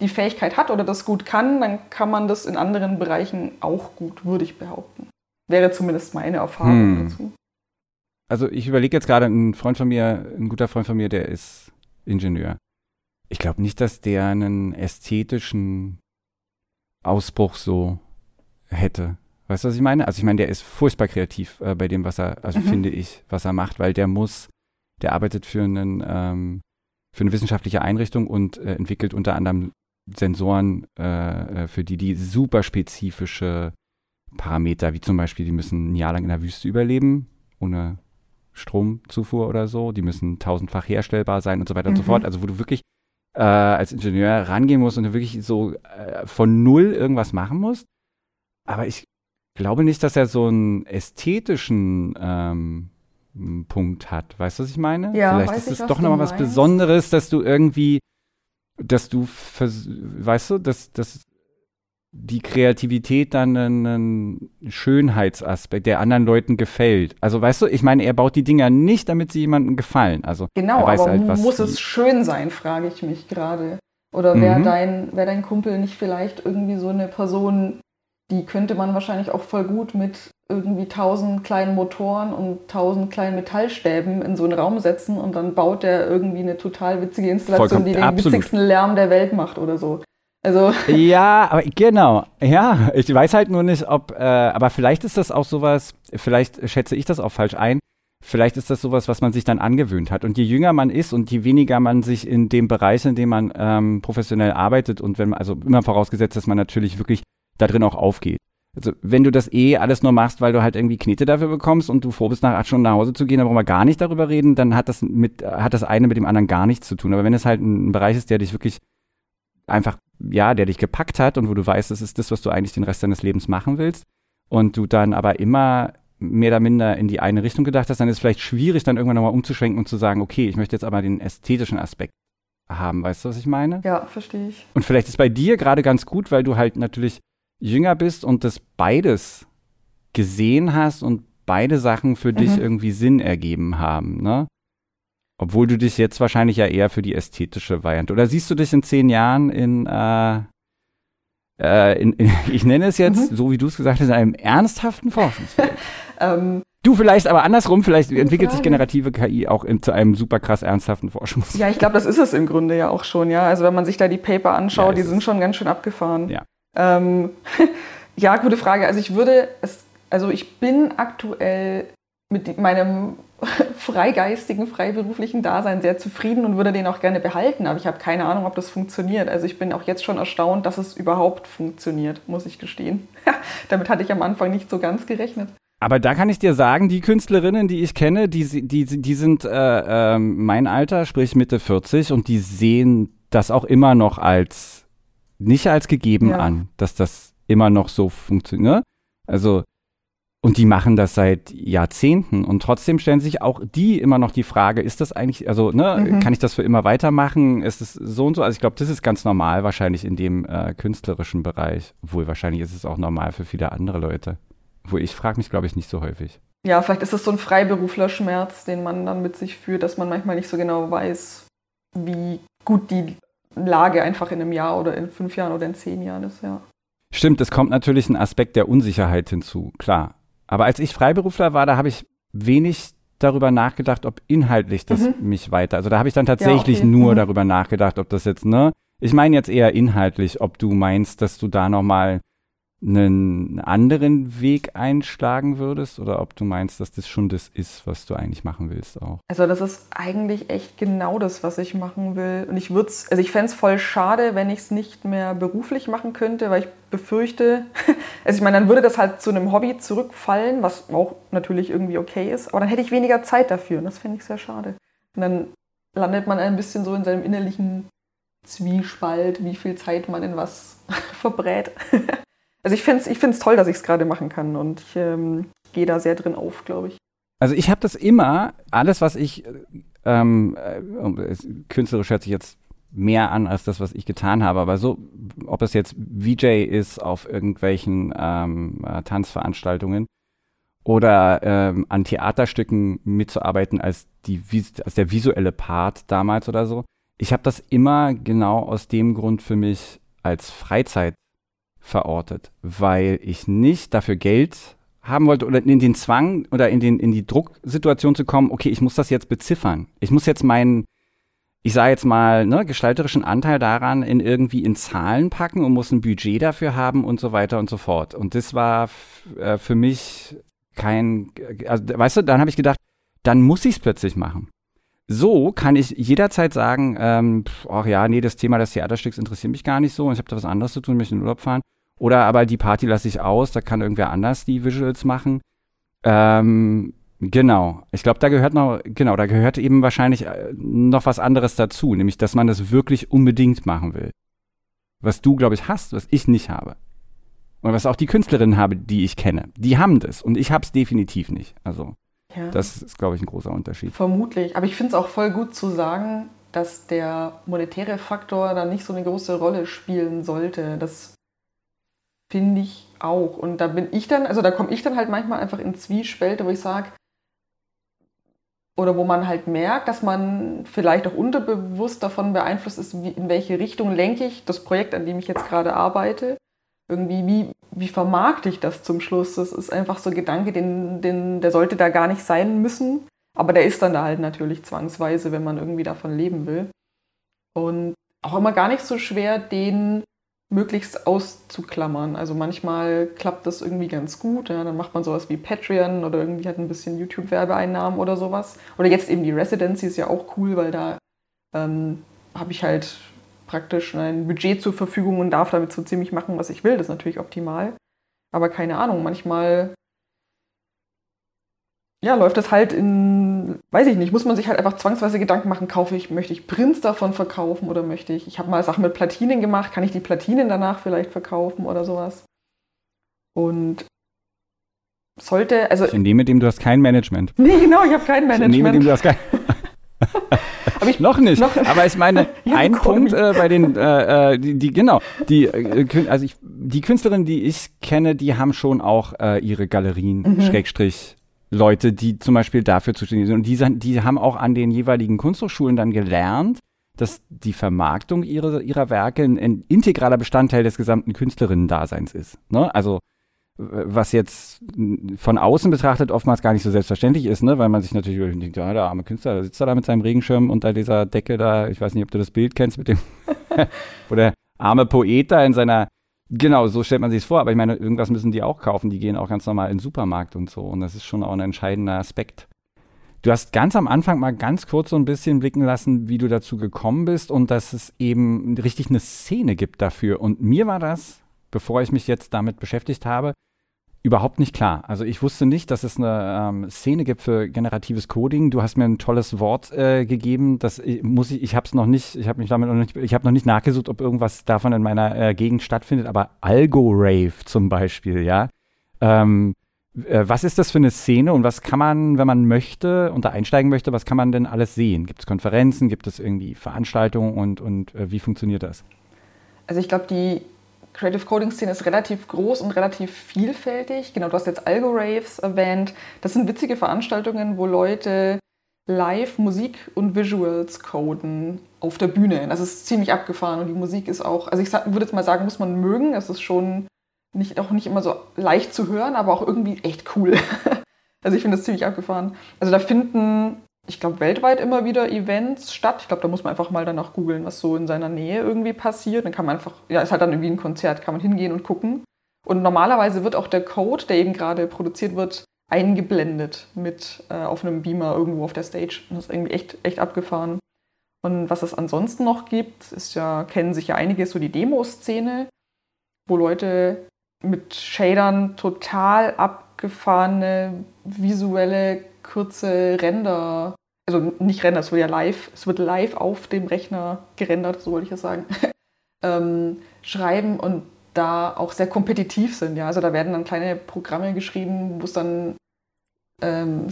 die Fähigkeit hat oder das gut kann, dann kann man das in anderen Bereichen auch gut, würde ich behaupten. Wäre zumindest meine Erfahrung hm. dazu. Also ich überlege jetzt gerade, ein Freund von mir, ein guter Freund von mir, der ist Ingenieur. Ich glaube nicht, dass der einen ästhetischen Ausbruch so hätte. Weißt du, was ich meine? Also ich meine, der ist furchtbar kreativ äh, bei dem, was er, also mhm. finde ich, was er macht, weil der muss, der arbeitet für einen, ähm, für eine wissenschaftliche Einrichtung und äh, entwickelt unter anderem Sensoren, äh, äh für die die super spezifische Parameter, wie zum Beispiel, die müssen ein Jahr lang in der Wüste überleben, ohne Stromzufuhr oder so. Die müssen tausendfach herstellbar sein und so weiter mhm. und so mhm. fort. Also wo du wirklich äh, als Ingenieur rangehen musst und du wirklich so äh, von null irgendwas machen musst. Aber ich glaube nicht, dass er so einen ästhetischen ähm, Punkt hat. Weißt du, was ich meine? Ja, Vielleicht ist es doch nochmal was Besonderes, dass du irgendwie, dass du, weißt du, dass, dass die Kreativität dann ein Schönheitsaspekt, der anderen Leuten gefällt. Also weißt du, ich meine, er baut die Dinger nicht, damit sie jemandem gefallen. Also genau, aber halt, muss es schön sein, frage ich mich gerade. Oder wäre mhm. dein, wär dein Kumpel nicht vielleicht irgendwie so eine Person, die könnte man wahrscheinlich auch voll gut mit irgendwie tausend kleinen Motoren und tausend kleinen Metallstäben in so einen Raum setzen und dann baut der irgendwie eine total witzige Installation, Vollkommen, die den absolut. witzigsten Lärm der Welt macht oder so. Also. Ja, aber genau. Ja, ich weiß halt nur nicht, ob, äh, aber vielleicht ist das auch sowas, vielleicht schätze ich das auch falsch ein. Vielleicht ist das sowas, was man sich dann angewöhnt hat. Und je jünger man ist und je weniger man sich in dem Bereich, in dem man ähm, professionell arbeitet und wenn man, also immer vorausgesetzt, dass man natürlich wirklich da drin auch aufgeht. Also wenn du das eh alles nur machst, weil du halt irgendwie Knete dafür bekommst und du froh bist, nach acht Stunden nach Hause zu gehen, dann brauchen wir gar nicht darüber reden, dann hat das mit, hat das eine mit dem anderen gar nichts zu tun. Aber wenn es halt ein Bereich ist, der dich wirklich einfach, ja, der dich gepackt hat und wo du weißt, das ist das, was du eigentlich den Rest deines Lebens machen willst und du dann aber immer mehr oder minder in die eine Richtung gedacht hast, dann ist es vielleicht schwierig, dann irgendwann nochmal umzuschwenken und zu sagen, okay, ich möchte jetzt aber den ästhetischen Aspekt haben. Weißt du, was ich meine? Ja, verstehe ich. Und vielleicht ist bei dir gerade ganz gut, weil du halt natürlich jünger bist und das beides gesehen hast und beide Sachen für mhm. dich irgendwie Sinn ergeben haben, ne? Obwohl du dich jetzt wahrscheinlich ja eher für die ästhetische Variante. Oder siehst du dich in zehn Jahren in, äh, äh, in, in ich nenne es jetzt, mhm. so wie du es gesagt hast, in einem ernsthaften Forschungsfeld? ähm, du vielleicht aber andersrum, vielleicht entwickelt sich generative KI auch in, zu einem super krass ernsthaften Forschungsfeld. Ja, ich glaube, das ist es im Grunde ja auch schon, ja. Also wenn man sich da die Paper anschaut, ja, die sind schon ganz schön abgefahren. Ja. Ähm, ja, gute Frage. Also ich würde es, also ich bin aktuell mit meinem freigeistigen, freiberuflichen Dasein sehr zufrieden und würde den auch gerne behalten, aber ich habe keine Ahnung, ob das funktioniert. Also ich bin auch jetzt schon erstaunt, dass es überhaupt funktioniert, muss ich gestehen. Damit hatte ich am Anfang nicht so ganz gerechnet. Aber da kann ich dir sagen, die Künstlerinnen, die ich kenne, die, die, die sind äh, äh, mein Alter, sprich Mitte 40, und die sehen das auch immer noch als, nicht als gegeben ja. an, dass das immer noch so funktioniert. Ne? Also und die machen das seit Jahrzehnten und trotzdem stellen sich auch die immer noch die Frage, ist das eigentlich, also ne, mhm. kann ich das für immer weitermachen? Ist es so und so? Also ich glaube, das ist ganz normal wahrscheinlich in dem äh, künstlerischen Bereich, obwohl wahrscheinlich ist es auch normal für viele andere Leute. Wo ich frage mich, glaube ich, nicht so häufig. Ja, vielleicht ist es so ein Freiberuflerschmerz, den man dann mit sich führt, dass man manchmal nicht so genau weiß, wie gut die Lage einfach in einem Jahr oder in fünf Jahren oder in zehn Jahren ist, ja. Stimmt, es kommt natürlich ein Aspekt der Unsicherheit hinzu, klar. Aber als ich Freiberufler war, da habe ich wenig darüber nachgedacht, ob inhaltlich das mhm. mich weiter. Also da habe ich dann tatsächlich ja, okay. nur mhm. darüber nachgedacht, ob das jetzt, ne? Ich meine jetzt eher inhaltlich, ob du meinst, dass du da nochmal einen anderen Weg einschlagen würdest oder ob du meinst, dass das schon das ist, was du eigentlich machen willst auch. Also das ist eigentlich echt genau das, was ich machen will. Und ich würde also ich fände es voll schade, wenn ich es nicht mehr beruflich machen könnte, weil ich befürchte, also ich meine, dann würde das halt zu einem Hobby zurückfallen, was auch natürlich irgendwie okay ist, aber dann hätte ich weniger Zeit dafür und das fände ich sehr schade. Und dann landet man ein bisschen so in seinem innerlichen Zwiespalt, wie viel Zeit man in was verbrät. Also ich finde es ich find's toll, dass ich es gerade machen kann und ich ähm, gehe da sehr drin auf, glaube ich. Also ich habe das immer, alles was ich, ähm, äh, künstlerisch hört sich jetzt mehr an als das, was ich getan habe, aber so, ob es jetzt VJ ist auf irgendwelchen ähm, äh, Tanzveranstaltungen oder ähm, an Theaterstücken mitzuarbeiten als, die, als der visuelle Part damals oder so. ich habe das immer genau aus dem Grund für mich als Freizeit verortet, weil ich nicht dafür Geld haben wollte oder in den Zwang oder in, den, in die Drucksituation zu kommen, okay, ich muss das jetzt beziffern. Ich muss jetzt meinen, ich sage jetzt mal, ne, gestalterischen Anteil daran in irgendwie in Zahlen packen und muss ein Budget dafür haben und so weiter und so fort. Und das war äh, für mich kein, also, weißt du, dann habe ich gedacht, dann muss ich es plötzlich machen. So kann ich jederzeit sagen, ähm, ach ja, nee, das Thema des Theaterstücks interessiert mich gar nicht so und ich habe da was anderes zu tun, möchte in den Urlaub fahren. Oder aber die Party lasse ich aus, da kann irgendwer anders die Visuals machen. Ähm, genau. Ich glaube, da gehört noch, genau, da gehört eben wahrscheinlich äh, noch was anderes dazu, nämlich, dass man das wirklich unbedingt machen will. Was du, glaube ich, hast, was ich nicht habe. Und was auch die Künstlerinnen habe, die ich kenne. Die haben das und ich habe es definitiv nicht. Also, ja. das ist, glaube ich, ein großer Unterschied. Vermutlich. Aber ich finde es auch voll gut zu sagen, dass der monetäre Faktor da nicht so eine große Rolle spielen sollte. Das finde ich auch. Und da bin ich dann, also da komme ich dann halt manchmal einfach in Zwiespälte, wo ich sage, oder wo man halt merkt, dass man vielleicht auch unterbewusst davon beeinflusst ist, wie, in welche Richtung lenke ich das Projekt, an dem ich jetzt gerade arbeite. Irgendwie, wie, wie vermarkte ich das zum Schluss? Das ist einfach so ein Gedanke, den, den, der sollte da gar nicht sein müssen. Aber der ist dann da halt natürlich zwangsweise, wenn man irgendwie davon leben will. Und auch immer gar nicht so schwer, den möglichst auszuklammern. Also manchmal klappt das irgendwie ganz gut. Ja, dann macht man sowas wie Patreon oder irgendwie hat ein bisschen YouTube-Werbeeinnahmen oder sowas. Oder jetzt eben die Residency ist ja auch cool, weil da ähm, habe ich halt praktisch ein Budget zur Verfügung und darf damit so ziemlich machen, was ich will. Das ist natürlich optimal. Aber keine Ahnung, manchmal ja, läuft das halt in, weiß ich nicht, muss man sich halt einfach zwangsweise Gedanken machen, kaufe ich, möchte ich Prints davon verkaufen oder möchte ich, ich habe mal Sachen mit Platinen gemacht, kann ich die Platinen danach vielleicht verkaufen oder sowas. Und sollte, also. Ich nehme dem, du hast kein Management. Nee, genau, ich habe kein Management. Ich nehme dem, du hast kein. Aber ich, noch nicht. Noch, aber ich meine, ja, ein Punkt äh, bei den, äh, äh, die, die, genau, die, äh, also ich, die Künstlerinnen, die ich kenne, die haben schon auch äh, ihre Galerien, mhm. Schrägstrich, Leute, die zum Beispiel dafür zuständig sind. Und die, die haben auch an den jeweiligen Kunsthochschulen dann gelernt, dass die Vermarktung ihrer, ihrer Werke ein, ein integraler Bestandteil des gesamten Künstlerinnen-Daseins ist. Ne? Also was jetzt von außen betrachtet oftmals gar nicht so selbstverständlich ist, ne? weil man sich natürlich denkt, ja, der arme Künstler, der sitzt da mit seinem Regenschirm unter dieser Decke da, ich weiß nicht, ob du das Bild kennst mit dem, wo der arme Poet da in seiner Genau, so stellt man sich es vor. Aber ich meine, irgendwas müssen die auch kaufen. Die gehen auch ganz normal in den Supermarkt und so. Und das ist schon auch ein entscheidender Aspekt. Du hast ganz am Anfang mal ganz kurz so ein bisschen blicken lassen, wie du dazu gekommen bist und dass es eben richtig eine Szene gibt dafür. Und mir war das, bevor ich mich jetzt damit beschäftigt habe, überhaupt nicht klar. Also ich wusste nicht, dass es eine ähm, Szene gibt für generatives Coding. Du hast mir ein tolles Wort äh, gegeben. Das ich, muss ich, ich habe es noch nicht, ich habe mich damit noch nicht, ich habe noch nicht nachgesucht, ob irgendwas davon in meiner äh, Gegend stattfindet. Aber Algorave zum Beispiel, ja. Ähm, äh, was ist das für eine Szene und was kann man, wenn man möchte und da einsteigen möchte, was kann man denn alles sehen? Gibt es Konferenzen, gibt es irgendwie Veranstaltungen und, und äh, wie funktioniert das? Also ich glaube, die Creative Coding Szene ist relativ groß und relativ vielfältig. Genau, du hast jetzt Algoraves erwähnt. Das sind witzige Veranstaltungen, wo Leute live Musik und Visuals coden auf der Bühne. Das ist ziemlich abgefahren und die Musik ist auch, also ich würde jetzt mal sagen, muss man mögen. Es ist schon nicht, auch nicht immer so leicht zu hören, aber auch irgendwie echt cool. also ich finde das ziemlich abgefahren. Also da finden ich glaube, weltweit immer wieder Events statt. Ich glaube, da muss man einfach mal danach googeln, was so in seiner Nähe irgendwie passiert. Dann kann man einfach, ja, ist halt dann irgendwie ein Konzert, kann man hingehen und gucken. Und normalerweise wird auch der Code, der eben gerade produziert wird, eingeblendet mit äh, auf einem Beamer irgendwo auf der Stage. Das ist irgendwie echt, echt abgefahren. Und was es ansonsten noch gibt, ist ja, kennen sich ja einige so die Demoszene, wo Leute mit Shadern total abgefahrene visuelle kurze Render, also nicht Render, es wird ja live, es wird live auf dem Rechner gerendert, so wollte ich es sagen, ähm, schreiben und da auch sehr kompetitiv sind. Ja? Also da werden dann kleine Programme geschrieben, wo es dann ähm,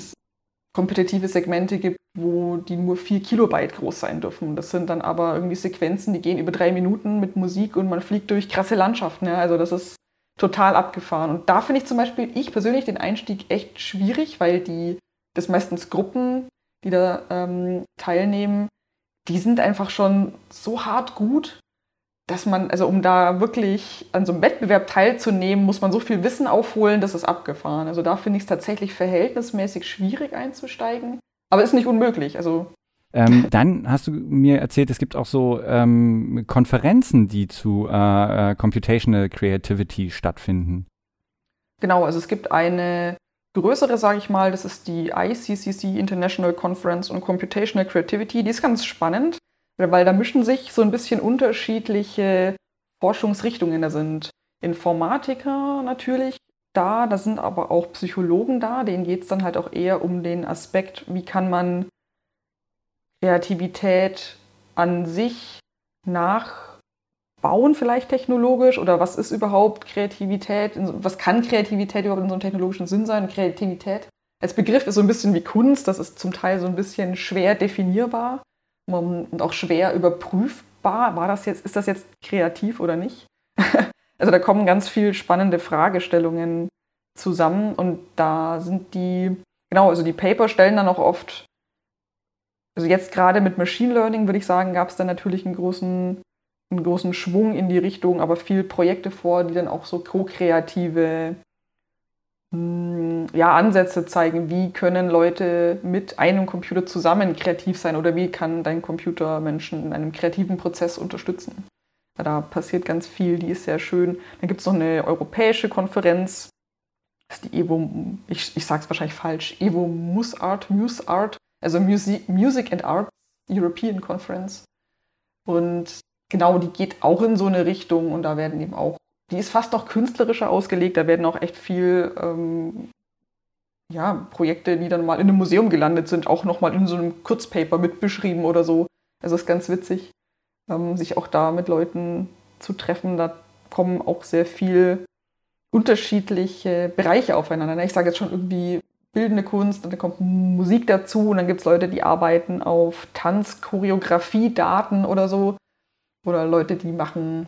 kompetitive Segmente gibt, wo die nur 4 Kilobyte groß sein dürfen. Das sind dann aber irgendwie Sequenzen, die gehen über drei Minuten mit Musik und man fliegt durch krasse Landschaften. Ja? Also das ist total abgefahren. Und da finde ich zum Beispiel, ich persönlich den Einstieg echt schwierig, weil die das meistens Gruppen, die da ähm, teilnehmen, die sind einfach schon so hart gut, dass man, also um da wirklich an so einem Wettbewerb teilzunehmen, muss man so viel Wissen aufholen, das ist abgefahren. Also da finde ich es tatsächlich verhältnismäßig schwierig einzusteigen. Aber ist nicht unmöglich. Also ähm, dann hast du mir erzählt, es gibt auch so ähm, Konferenzen, die zu äh, äh, Computational Creativity stattfinden. Genau, also es gibt eine größere, sage ich mal, das ist die ICCC International Conference on Computational Creativity. Die ist ganz spannend, weil da mischen sich so ein bisschen unterschiedliche Forschungsrichtungen. Da sind Informatiker natürlich da, da sind aber auch Psychologen da, denen geht es dann halt auch eher um den Aspekt, wie kann man Kreativität an sich nachbauen, vielleicht technologisch? Oder was ist überhaupt Kreativität? Was kann Kreativität überhaupt in so einem technologischen Sinn sein? Kreativität als Begriff ist so ein bisschen wie Kunst, das ist zum Teil so ein bisschen schwer definierbar und auch schwer überprüfbar. War das jetzt, ist das jetzt kreativ oder nicht? also da kommen ganz viele spannende Fragestellungen zusammen und da sind die, genau, also die Paper stellen dann auch oft also jetzt gerade mit Machine Learning würde ich sagen, gab es dann natürlich einen großen, einen großen Schwung in die Richtung, aber viele Projekte vor, die dann auch so ko-kreative hm, ja, Ansätze zeigen, wie können Leute mit einem Computer zusammen kreativ sein oder wie kann dein Computer Menschen in einem kreativen Prozess unterstützen. Da passiert ganz viel, die ist sehr schön. Dann gibt es noch eine europäische Konferenz, das ist die Evo, ich, ich sage es wahrscheinlich falsch, Evo Musart, Musart also Music, Music and Arts European Conference. Und genau, die geht auch in so eine Richtung und da werden eben auch, die ist fast noch künstlerischer ausgelegt, da werden auch echt viel ähm, ja, Projekte, die dann mal in einem Museum gelandet sind, auch nochmal in so einem Kurzpaper mitbeschrieben oder so. Also ist ganz witzig, ähm, sich auch da mit Leuten zu treffen. Da kommen auch sehr viel unterschiedliche Bereiche aufeinander. Ich sage jetzt schon irgendwie bildende Kunst und dann kommt Musik dazu und dann gibt es Leute, die arbeiten auf Tanz, Choreografie, Daten oder so. Oder Leute, die machen,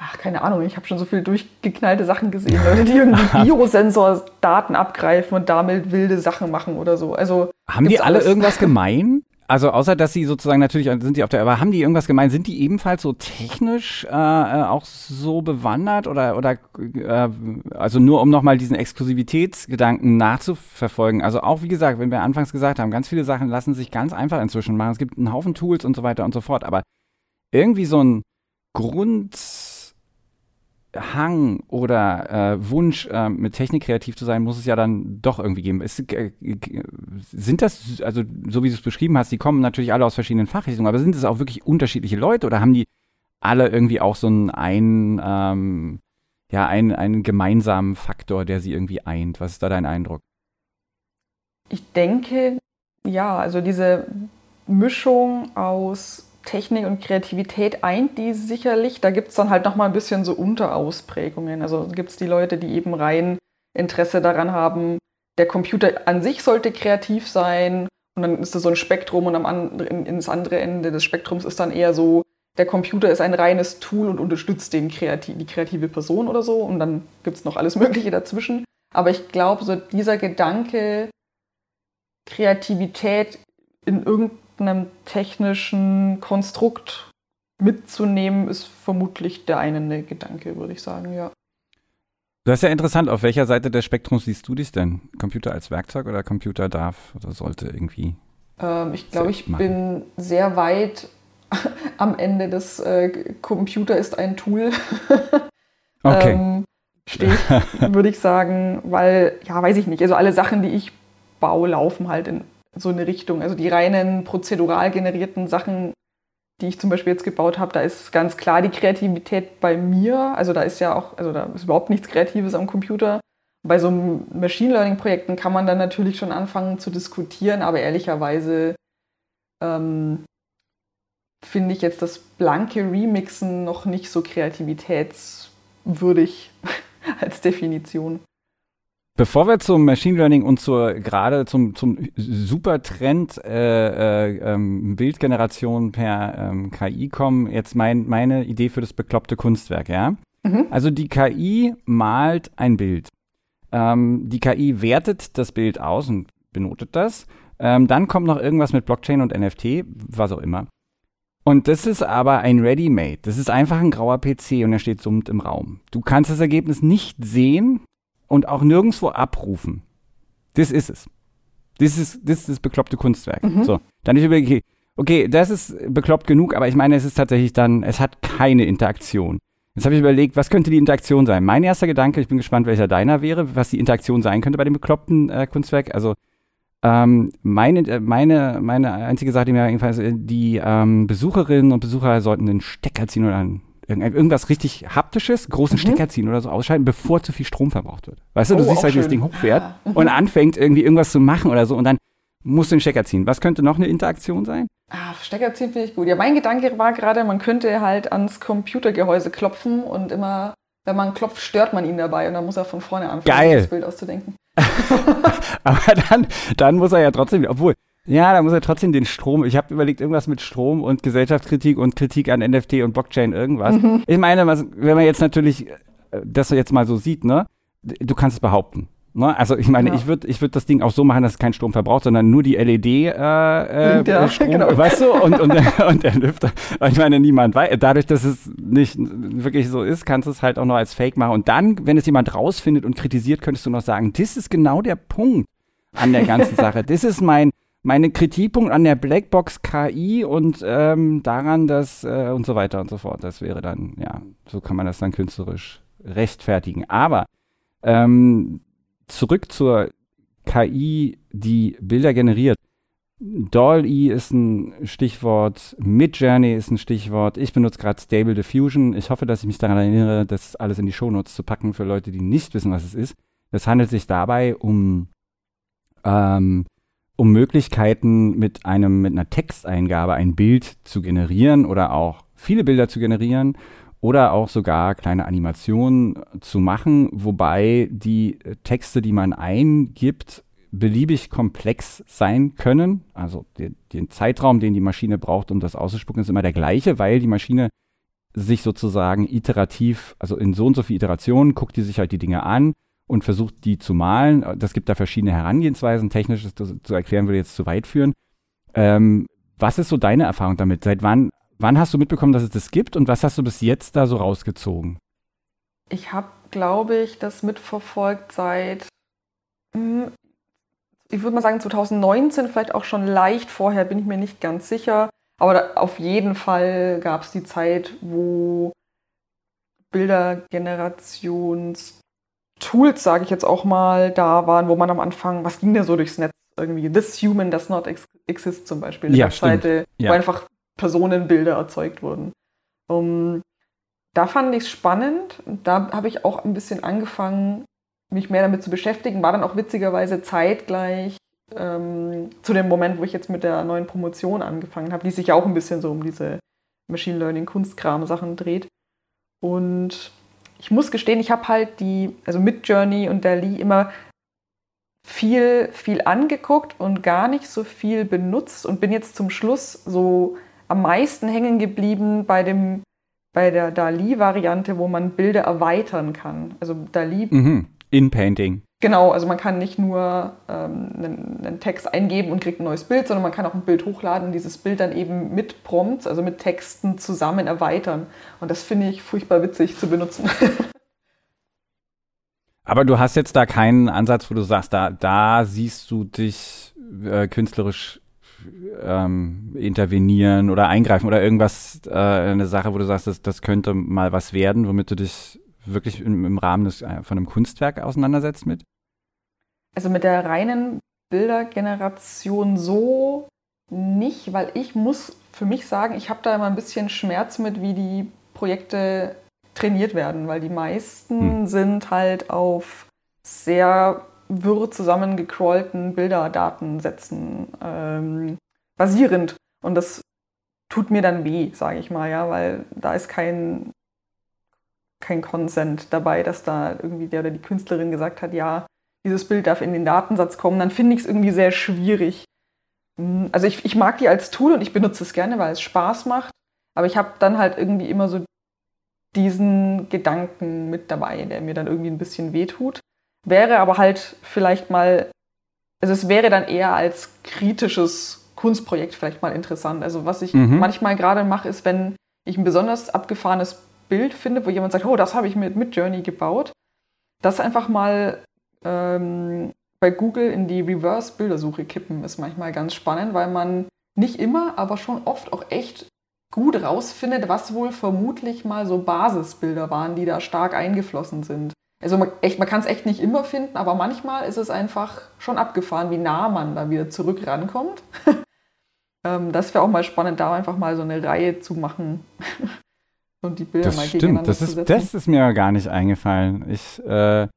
ach, keine Ahnung, ich habe schon so viel durchgeknallte Sachen gesehen. Leute, die irgendwie Biosensor-Daten abgreifen und damit wilde Sachen machen oder so. Also haben die alle irgendwas gemein? Also außer dass sie sozusagen natürlich sind die auf der, aber haben die irgendwas gemeint? Sind die ebenfalls so technisch äh, äh auch so bewandert oder oder äh, also nur um nochmal diesen Exklusivitätsgedanken nachzuverfolgen? Also auch wie gesagt, wenn wir anfangs gesagt haben, ganz viele Sachen lassen sich ganz einfach inzwischen machen. Es gibt einen Haufen Tools und so weiter und so fort, aber irgendwie so ein Grund Hang oder äh, Wunsch, äh, mit Technik kreativ zu sein, muss es ja dann doch irgendwie geben. Ist, äh, sind das, also so wie du es beschrieben hast, die kommen natürlich alle aus verschiedenen Fachrichtungen, aber sind es auch wirklich unterschiedliche Leute oder haben die alle irgendwie auch so einen, ein, ähm, ja, einen, einen gemeinsamen Faktor, der sie irgendwie eint? Was ist da dein Eindruck? Ich denke, ja, also diese Mischung aus Technik und Kreativität eint die sicherlich. Da gibt es dann halt nochmal ein bisschen so Unterausprägungen. Also gibt es die Leute, die eben rein Interesse daran haben, der Computer an sich sollte kreativ sein. Und dann ist das so ein Spektrum und am anderen, ins andere Ende des Spektrums ist dann eher so, der Computer ist ein reines Tool und unterstützt den kreativ, die kreative Person oder so. Und dann gibt es noch alles Mögliche dazwischen. Aber ich glaube, so dieser Gedanke, Kreativität in irgendeinem einem technischen Konstrukt mitzunehmen, ist vermutlich der eine Gedanke, würde ich sagen, ja. Das ist ja interessant. Auf welcher Seite des Spektrums siehst du dich denn? Computer als Werkzeug oder Computer darf oder sollte irgendwie? Ähm, ich glaube, ich machen. bin sehr weit am Ende des äh, Computer ist ein Tool. okay. ähm, stehe ich, würde ich sagen, weil, ja, weiß ich nicht. Also alle Sachen, die ich baue, laufen halt in so eine Richtung. Also die reinen prozedural generierten Sachen, die ich zum Beispiel jetzt gebaut habe, da ist ganz klar die Kreativität bei mir. Also da ist ja auch, also da ist überhaupt nichts Kreatives am Computer. Bei so Machine Learning Projekten kann man dann natürlich schon anfangen zu diskutieren, aber ehrlicherweise ähm, finde ich jetzt das blanke Remixen noch nicht so kreativitätswürdig als Definition. Bevor wir zum Machine Learning und zur gerade zum, zum Supertrend äh, äh, ähm, Bildgeneration per ähm, KI kommen, jetzt mein, meine Idee für das bekloppte Kunstwerk, ja? Mhm. Also die KI malt ein Bild. Ähm, die KI wertet das Bild aus und benotet das. Ähm, dann kommt noch irgendwas mit Blockchain und NFT, was auch immer. Und das ist aber ein Ready-Made. Das ist einfach ein grauer PC und er steht summend im Raum. Du kannst das Ergebnis nicht sehen und auch nirgendwo abrufen. Das ist es. Das ist das, ist das bekloppte Kunstwerk. Mhm. So, dann ich überlege, okay, das ist bekloppt genug, aber ich meine, es ist tatsächlich dann, es hat keine Interaktion. Jetzt habe ich überlegt, was könnte die Interaktion sein? Mein erster Gedanke, ich bin gespannt, welcher deiner wäre, was die Interaktion sein könnte bei dem bekloppten äh, Kunstwerk. Also ähm, meine, äh, meine, meine einzige Sache, die mir jedenfalls, äh, die ähm, Besucherinnen und Besucher sollten den Stecker ziehen oder ein, irgendwas richtig haptisches, großen mhm. Stecker ziehen oder so ausschalten, bevor zu viel Strom verbraucht wird. Weißt du, du oh, siehst halt, wie das Ding hochfährt ah. mhm. und anfängt irgendwie irgendwas zu machen oder so und dann musst du den Stecker ziehen. Was könnte noch eine Interaktion sein? Ah, Stecker ziehen finde ich gut. Ja, mein Gedanke war gerade, man könnte halt ans Computergehäuse klopfen und immer, wenn man klopft, stört man ihn dabei und dann muss er von vorne anfangen, Geil. das Bild auszudenken. Aber dann, dann muss er ja trotzdem, obwohl, ja, da muss er trotzdem den Strom. Ich habe überlegt, irgendwas mit Strom und Gesellschaftskritik und Kritik an NFT und Blockchain, irgendwas. Mhm. Ich meine, was, wenn man jetzt natürlich äh, das jetzt mal so sieht, ne, du kannst es behaupten. Ne? Also ich meine, ja. ich würde ich würd das Ding auch so machen, dass es keinen Strom verbraucht, sondern nur die LED äh, äh, ja, Strom, genau. weißt du, und, und, und der Lüfter. Ich meine, niemand weiß, dadurch, dass es nicht wirklich so ist, kannst du es halt auch noch als Fake machen. Und dann, wenn es jemand rausfindet und kritisiert, könntest du noch sagen, das ist genau der Punkt an der ganzen Sache. Das ist mein meine Kritikpunkt an der Blackbox KI und ähm, daran, dass äh, und so weiter und so fort. Das wäre dann, ja, so kann man das dann künstlerisch rechtfertigen. Aber ähm, zurück zur KI, die Bilder generiert. DALL-E ist ein Stichwort, Midjourney ist ein Stichwort. Ich benutze gerade Stable Diffusion. Ich hoffe, dass ich mich daran erinnere, das alles in die Shownotes zu packen für Leute, die nicht wissen, was es ist. Es handelt sich dabei um, ähm, um Möglichkeiten, mit einem, mit einer Texteingabe ein Bild zu generieren oder auch viele Bilder zu generieren oder auch sogar kleine Animationen zu machen, wobei die Texte, die man eingibt, beliebig komplex sein können. Also der, den Zeitraum, den die Maschine braucht, um das auszuspucken, ist immer der gleiche, weil die Maschine sich sozusagen iterativ, also in so und so viele Iterationen, guckt die sich halt die Dinge an und versucht die zu malen. Das gibt da verschiedene Herangehensweisen. Technisch ist das zu erklären würde jetzt zu weit führen. Ähm, was ist so deine Erfahrung damit? Seit wann Wann hast du mitbekommen, dass es das gibt und was hast du bis jetzt da so rausgezogen? Ich habe, glaube ich, das mitverfolgt seit, hm, ich würde mal sagen 2019, vielleicht auch schon leicht vorher, bin ich mir nicht ganz sicher. Aber auf jeden Fall gab es die Zeit, wo Bildergenerationstools, sage ich jetzt auch mal, da waren, wo man am Anfang, was ging da so durchs Netz? Irgendwie This Human Does Not Exist zum Beispiel. Eine ja, Webseite, ja. wo einfach Personenbilder erzeugt wurden. Um, da fand ich es spannend. Da habe ich auch ein bisschen angefangen, mich mehr damit zu beschäftigen. War dann auch witzigerweise zeitgleich ähm, zu dem Moment, wo ich jetzt mit der neuen Promotion angefangen habe, die sich ja auch ein bisschen so um diese Machine Learning, Kunstkram-Sachen dreht. Und ich muss gestehen, ich habe halt die, also mit Journey und Dali immer viel, viel angeguckt und gar nicht so viel benutzt und bin jetzt zum Schluss so am meisten hängen geblieben bei dem bei der Dali-Variante, wo man Bilder erweitern kann. Also Dali. Mhm. In-Painting. Genau, also man kann nicht nur ähm, einen, einen, Text eingeben und kriegt ein neues Bild, sondern man kann auch ein Bild hochladen und dieses Bild dann eben mit Prompts, also mit Texten zusammen erweitern. Und das finde ich furchtbar witzig zu benutzen. Aber du hast jetzt da keinen Ansatz, wo du sagst, da, da siehst du dich äh, künstlerisch ähm, intervenieren oder eingreifen oder irgendwas, äh, eine Sache, wo du sagst, das, das könnte mal was werden, womit du dich wirklich im, im Rahmen des, äh, von einem Kunstwerk auseinandersetzt mit? Also mit der reinen Bildergeneration so nicht, weil ich muss für mich sagen, ich habe da immer ein bisschen Schmerz mit, wie die Projekte trainiert werden, weil die meisten hm. sind halt auf sehr wirr zusammengecrawlten Bilderdatensätzen ähm, basierend. Und das tut mir dann weh, sage ich mal, ja, weil da ist kein, kein Consent dabei, dass da irgendwie der oder die Künstlerin gesagt hat, ja, dieses Bild darf in den Datensatz kommen, dann finde ich es irgendwie sehr schwierig. Hm, also ich, ich mag die als Tool und ich benutze es gerne, weil es Spaß macht, aber ich habe dann halt irgendwie immer so diesen Gedanken mit dabei, der mir dann irgendwie ein bisschen wehtut. Wäre aber halt vielleicht mal, also es wäre dann eher als kritisches Kunstprojekt vielleicht mal interessant. Also was ich mhm. manchmal gerade mache, ist, wenn ich ein besonders abgefahrenes Bild finde, wo jemand sagt, oh, das habe ich mit Midjourney gebaut, das einfach mal ähm, bei Google in die Reverse-Bildersuche kippen, ist manchmal ganz spannend, weil man nicht immer, aber schon oft auch echt gut rausfindet, was wohl vermutlich mal so Basisbilder waren, die da stark eingeflossen sind. Also man, man kann es echt nicht immer finden, aber manchmal ist es einfach schon abgefahren, wie nah man da wieder zurück rankommt. ähm, das wäre auch mal spannend, da einfach mal so eine Reihe zu machen und die Bilder das mal stimmt. das ist. Das ist mir gar nicht eingefallen. Ich äh,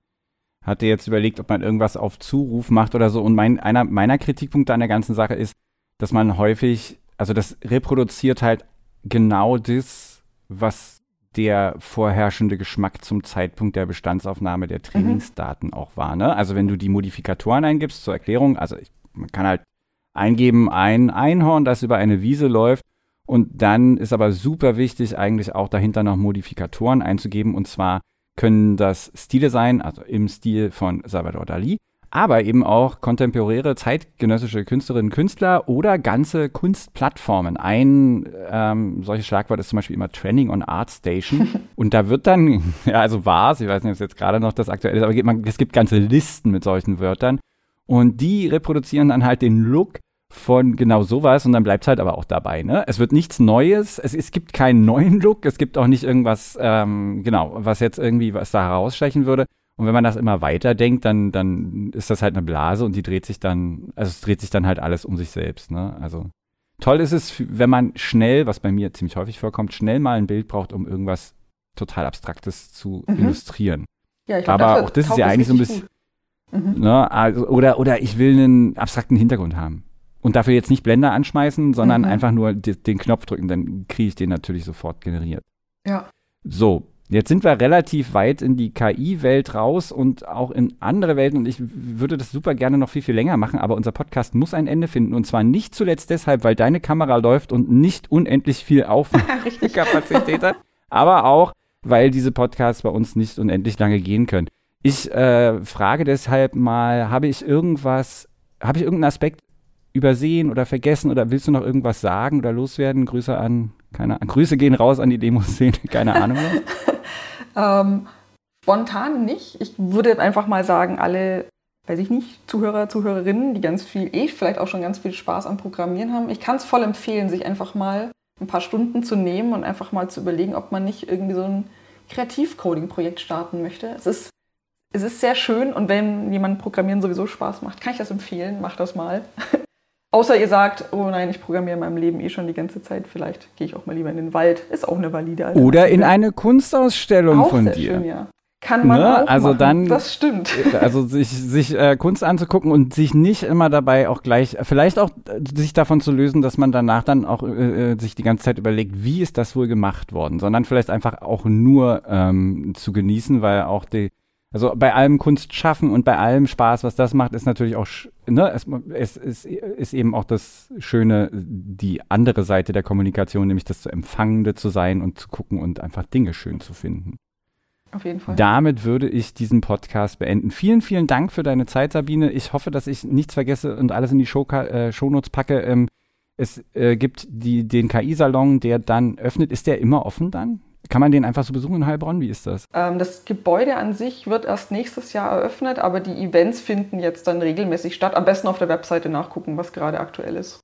hatte jetzt überlegt, ob man irgendwas auf Zuruf macht oder so. Und mein, einer meiner Kritikpunkte an der ganzen Sache ist, dass man häufig, also das reproduziert halt genau das, was der vorherrschende Geschmack zum Zeitpunkt der Bestandsaufnahme der mhm. Trainingsdaten mhm. auch war. Ne? Also wenn du die Modifikatoren eingibst zur Erklärung, also ich, man kann halt eingeben ein Einhorn, das über eine Wiese läuft und dann ist aber super wichtig eigentlich auch dahinter noch Modifikatoren einzugeben und zwar können das Stile sein, also im Stil von Salvador Dali aber eben auch kontemporäre zeitgenössische Künstlerinnen, Künstler oder ganze Kunstplattformen. Ein ähm, solches Schlagwort ist zum Beispiel immer Trending on Art Station. Und da wird dann, ja, also war es, ich weiß nicht, ob es jetzt gerade noch das aktuelle ist, aber es gibt ganze Listen mit solchen Wörtern. Und die reproduzieren dann halt den Look von genau sowas und dann bleibt es halt aber auch dabei. Ne? Es wird nichts Neues, es, es gibt keinen neuen Look, es gibt auch nicht irgendwas, ähm, genau, was jetzt irgendwie was da herausstechen würde. Und wenn man das immer weiter denkt, dann, dann ist das halt eine Blase und die dreht sich dann, also es dreht sich dann halt alles um sich selbst. Ne? Also toll ist es, wenn man schnell, was bei mir ziemlich häufig vorkommt, schnell mal ein Bild braucht, um irgendwas total Abstraktes zu mhm. illustrieren. Ja, ich glaub, Aber auch das ist ja eigentlich so ein bisschen. Mhm. Ne, also, oder, oder ich will einen abstrakten Hintergrund haben. Und dafür jetzt nicht Blender anschmeißen, sondern mhm. einfach nur den Knopf drücken, dann kriege ich den natürlich sofort generiert. Ja. So, Jetzt sind wir relativ weit in die KI-Welt raus und auch in andere Welten und ich würde das super gerne noch viel, viel länger machen, aber unser Podcast muss ein Ende finden und zwar nicht zuletzt deshalb, weil deine Kamera läuft und nicht unendlich viel Aufnahmekapazität hat, aber auch, weil diese Podcasts bei uns nicht unendlich lange gehen können. Ich äh, frage deshalb mal, habe ich irgendwas, habe ich irgendeinen Aspekt übersehen oder vergessen oder willst du noch irgendwas sagen oder loswerden? Grüße an, keine Ahnung, Grüße gehen raus an die Demoszene, keine Ahnung. Ähm, spontan nicht. Ich würde einfach mal sagen, alle, weiß ich nicht, Zuhörer, Zuhörerinnen, die ganz viel, eh vielleicht auch schon ganz viel Spaß am Programmieren haben. Ich kann es voll empfehlen, sich einfach mal ein paar Stunden zu nehmen und einfach mal zu überlegen, ob man nicht irgendwie so ein Kreativcoding-Projekt starten möchte. Es ist, es ist sehr schön und wenn jemand Programmieren sowieso Spaß macht, kann ich das empfehlen. Macht das mal. Außer ihr sagt, oh nein, ich programmiere in meinem Leben eh schon die ganze Zeit, vielleicht gehe ich auch mal lieber in den Wald. Ist auch eine valide Alternative. Oder in eine Kunstausstellung auch von sehr dir. Schön, ja. Kann man ne? auch also machen. dann, das stimmt. Also sich, sich äh, Kunst anzugucken und sich nicht immer dabei auch gleich, vielleicht auch äh, sich davon zu lösen, dass man danach dann auch äh, äh, sich die ganze Zeit überlegt, wie ist das wohl gemacht worden, sondern vielleicht einfach auch nur ähm, zu genießen, weil auch die, also bei allem Kunst schaffen und bei allem Spaß, was das macht, ist natürlich auch, ne, es, es, es ist eben auch das Schöne, die andere Seite der Kommunikation, nämlich das zu Empfangende zu sein und zu gucken und einfach Dinge schön zu finden. Auf jeden Fall. Damit würde ich diesen Podcast beenden. Vielen, vielen Dank für deine Zeit, Sabine. Ich hoffe, dass ich nichts vergesse und alles in die Show, äh, Shownotes packe. Ähm, es äh, gibt die, den KI-Salon, der dann öffnet. Ist der immer offen dann? Kann man den einfach so besuchen in Heilbronn? Wie ist das? Ähm, das Gebäude an sich wird erst nächstes Jahr eröffnet, aber die Events finden jetzt dann regelmäßig statt. Am besten auf der Webseite nachgucken, was gerade aktuell ist.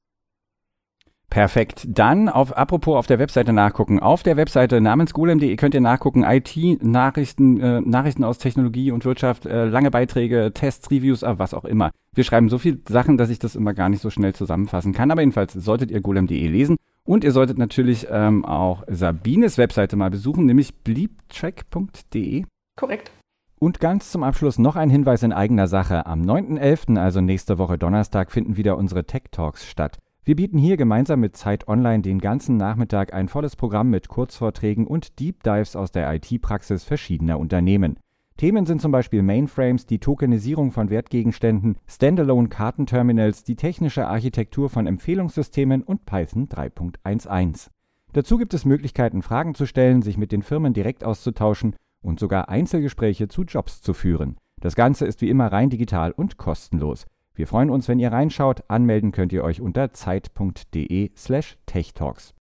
Perfekt. Dann auf, apropos auf der Webseite nachgucken. Auf der Webseite namens golem.de könnt ihr nachgucken. IT-Nachrichten, äh, Nachrichten aus Technologie und Wirtschaft, äh, lange Beiträge, Tests, Reviews, äh, was auch immer. Wir schreiben so viele Sachen, dass ich das immer gar nicht so schnell zusammenfassen kann. Aber jedenfalls solltet ihr golem.de lesen. Und ihr solltet natürlich ähm, auch Sabines Webseite mal besuchen, nämlich bleeptrack.de. Korrekt. Und ganz zum Abschluss noch ein Hinweis in eigener Sache. Am 9.11., also nächste Woche Donnerstag, finden wieder unsere Tech Talks statt. Wir bieten hier gemeinsam mit Zeit Online den ganzen Nachmittag ein volles Programm mit Kurzvorträgen und Deep Dives aus der IT-Praxis verschiedener Unternehmen. Themen sind zum Beispiel Mainframes, die Tokenisierung von Wertgegenständen, Standalone-Kartenterminals, die technische Architektur von Empfehlungssystemen und Python 3.11. Dazu gibt es Möglichkeiten, Fragen zu stellen, sich mit den Firmen direkt auszutauschen und sogar Einzelgespräche zu Jobs zu führen. Das Ganze ist wie immer rein digital und kostenlos. Wir freuen uns, wenn ihr reinschaut. Anmelden könnt ihr euch unter zeit.de slash techtalks.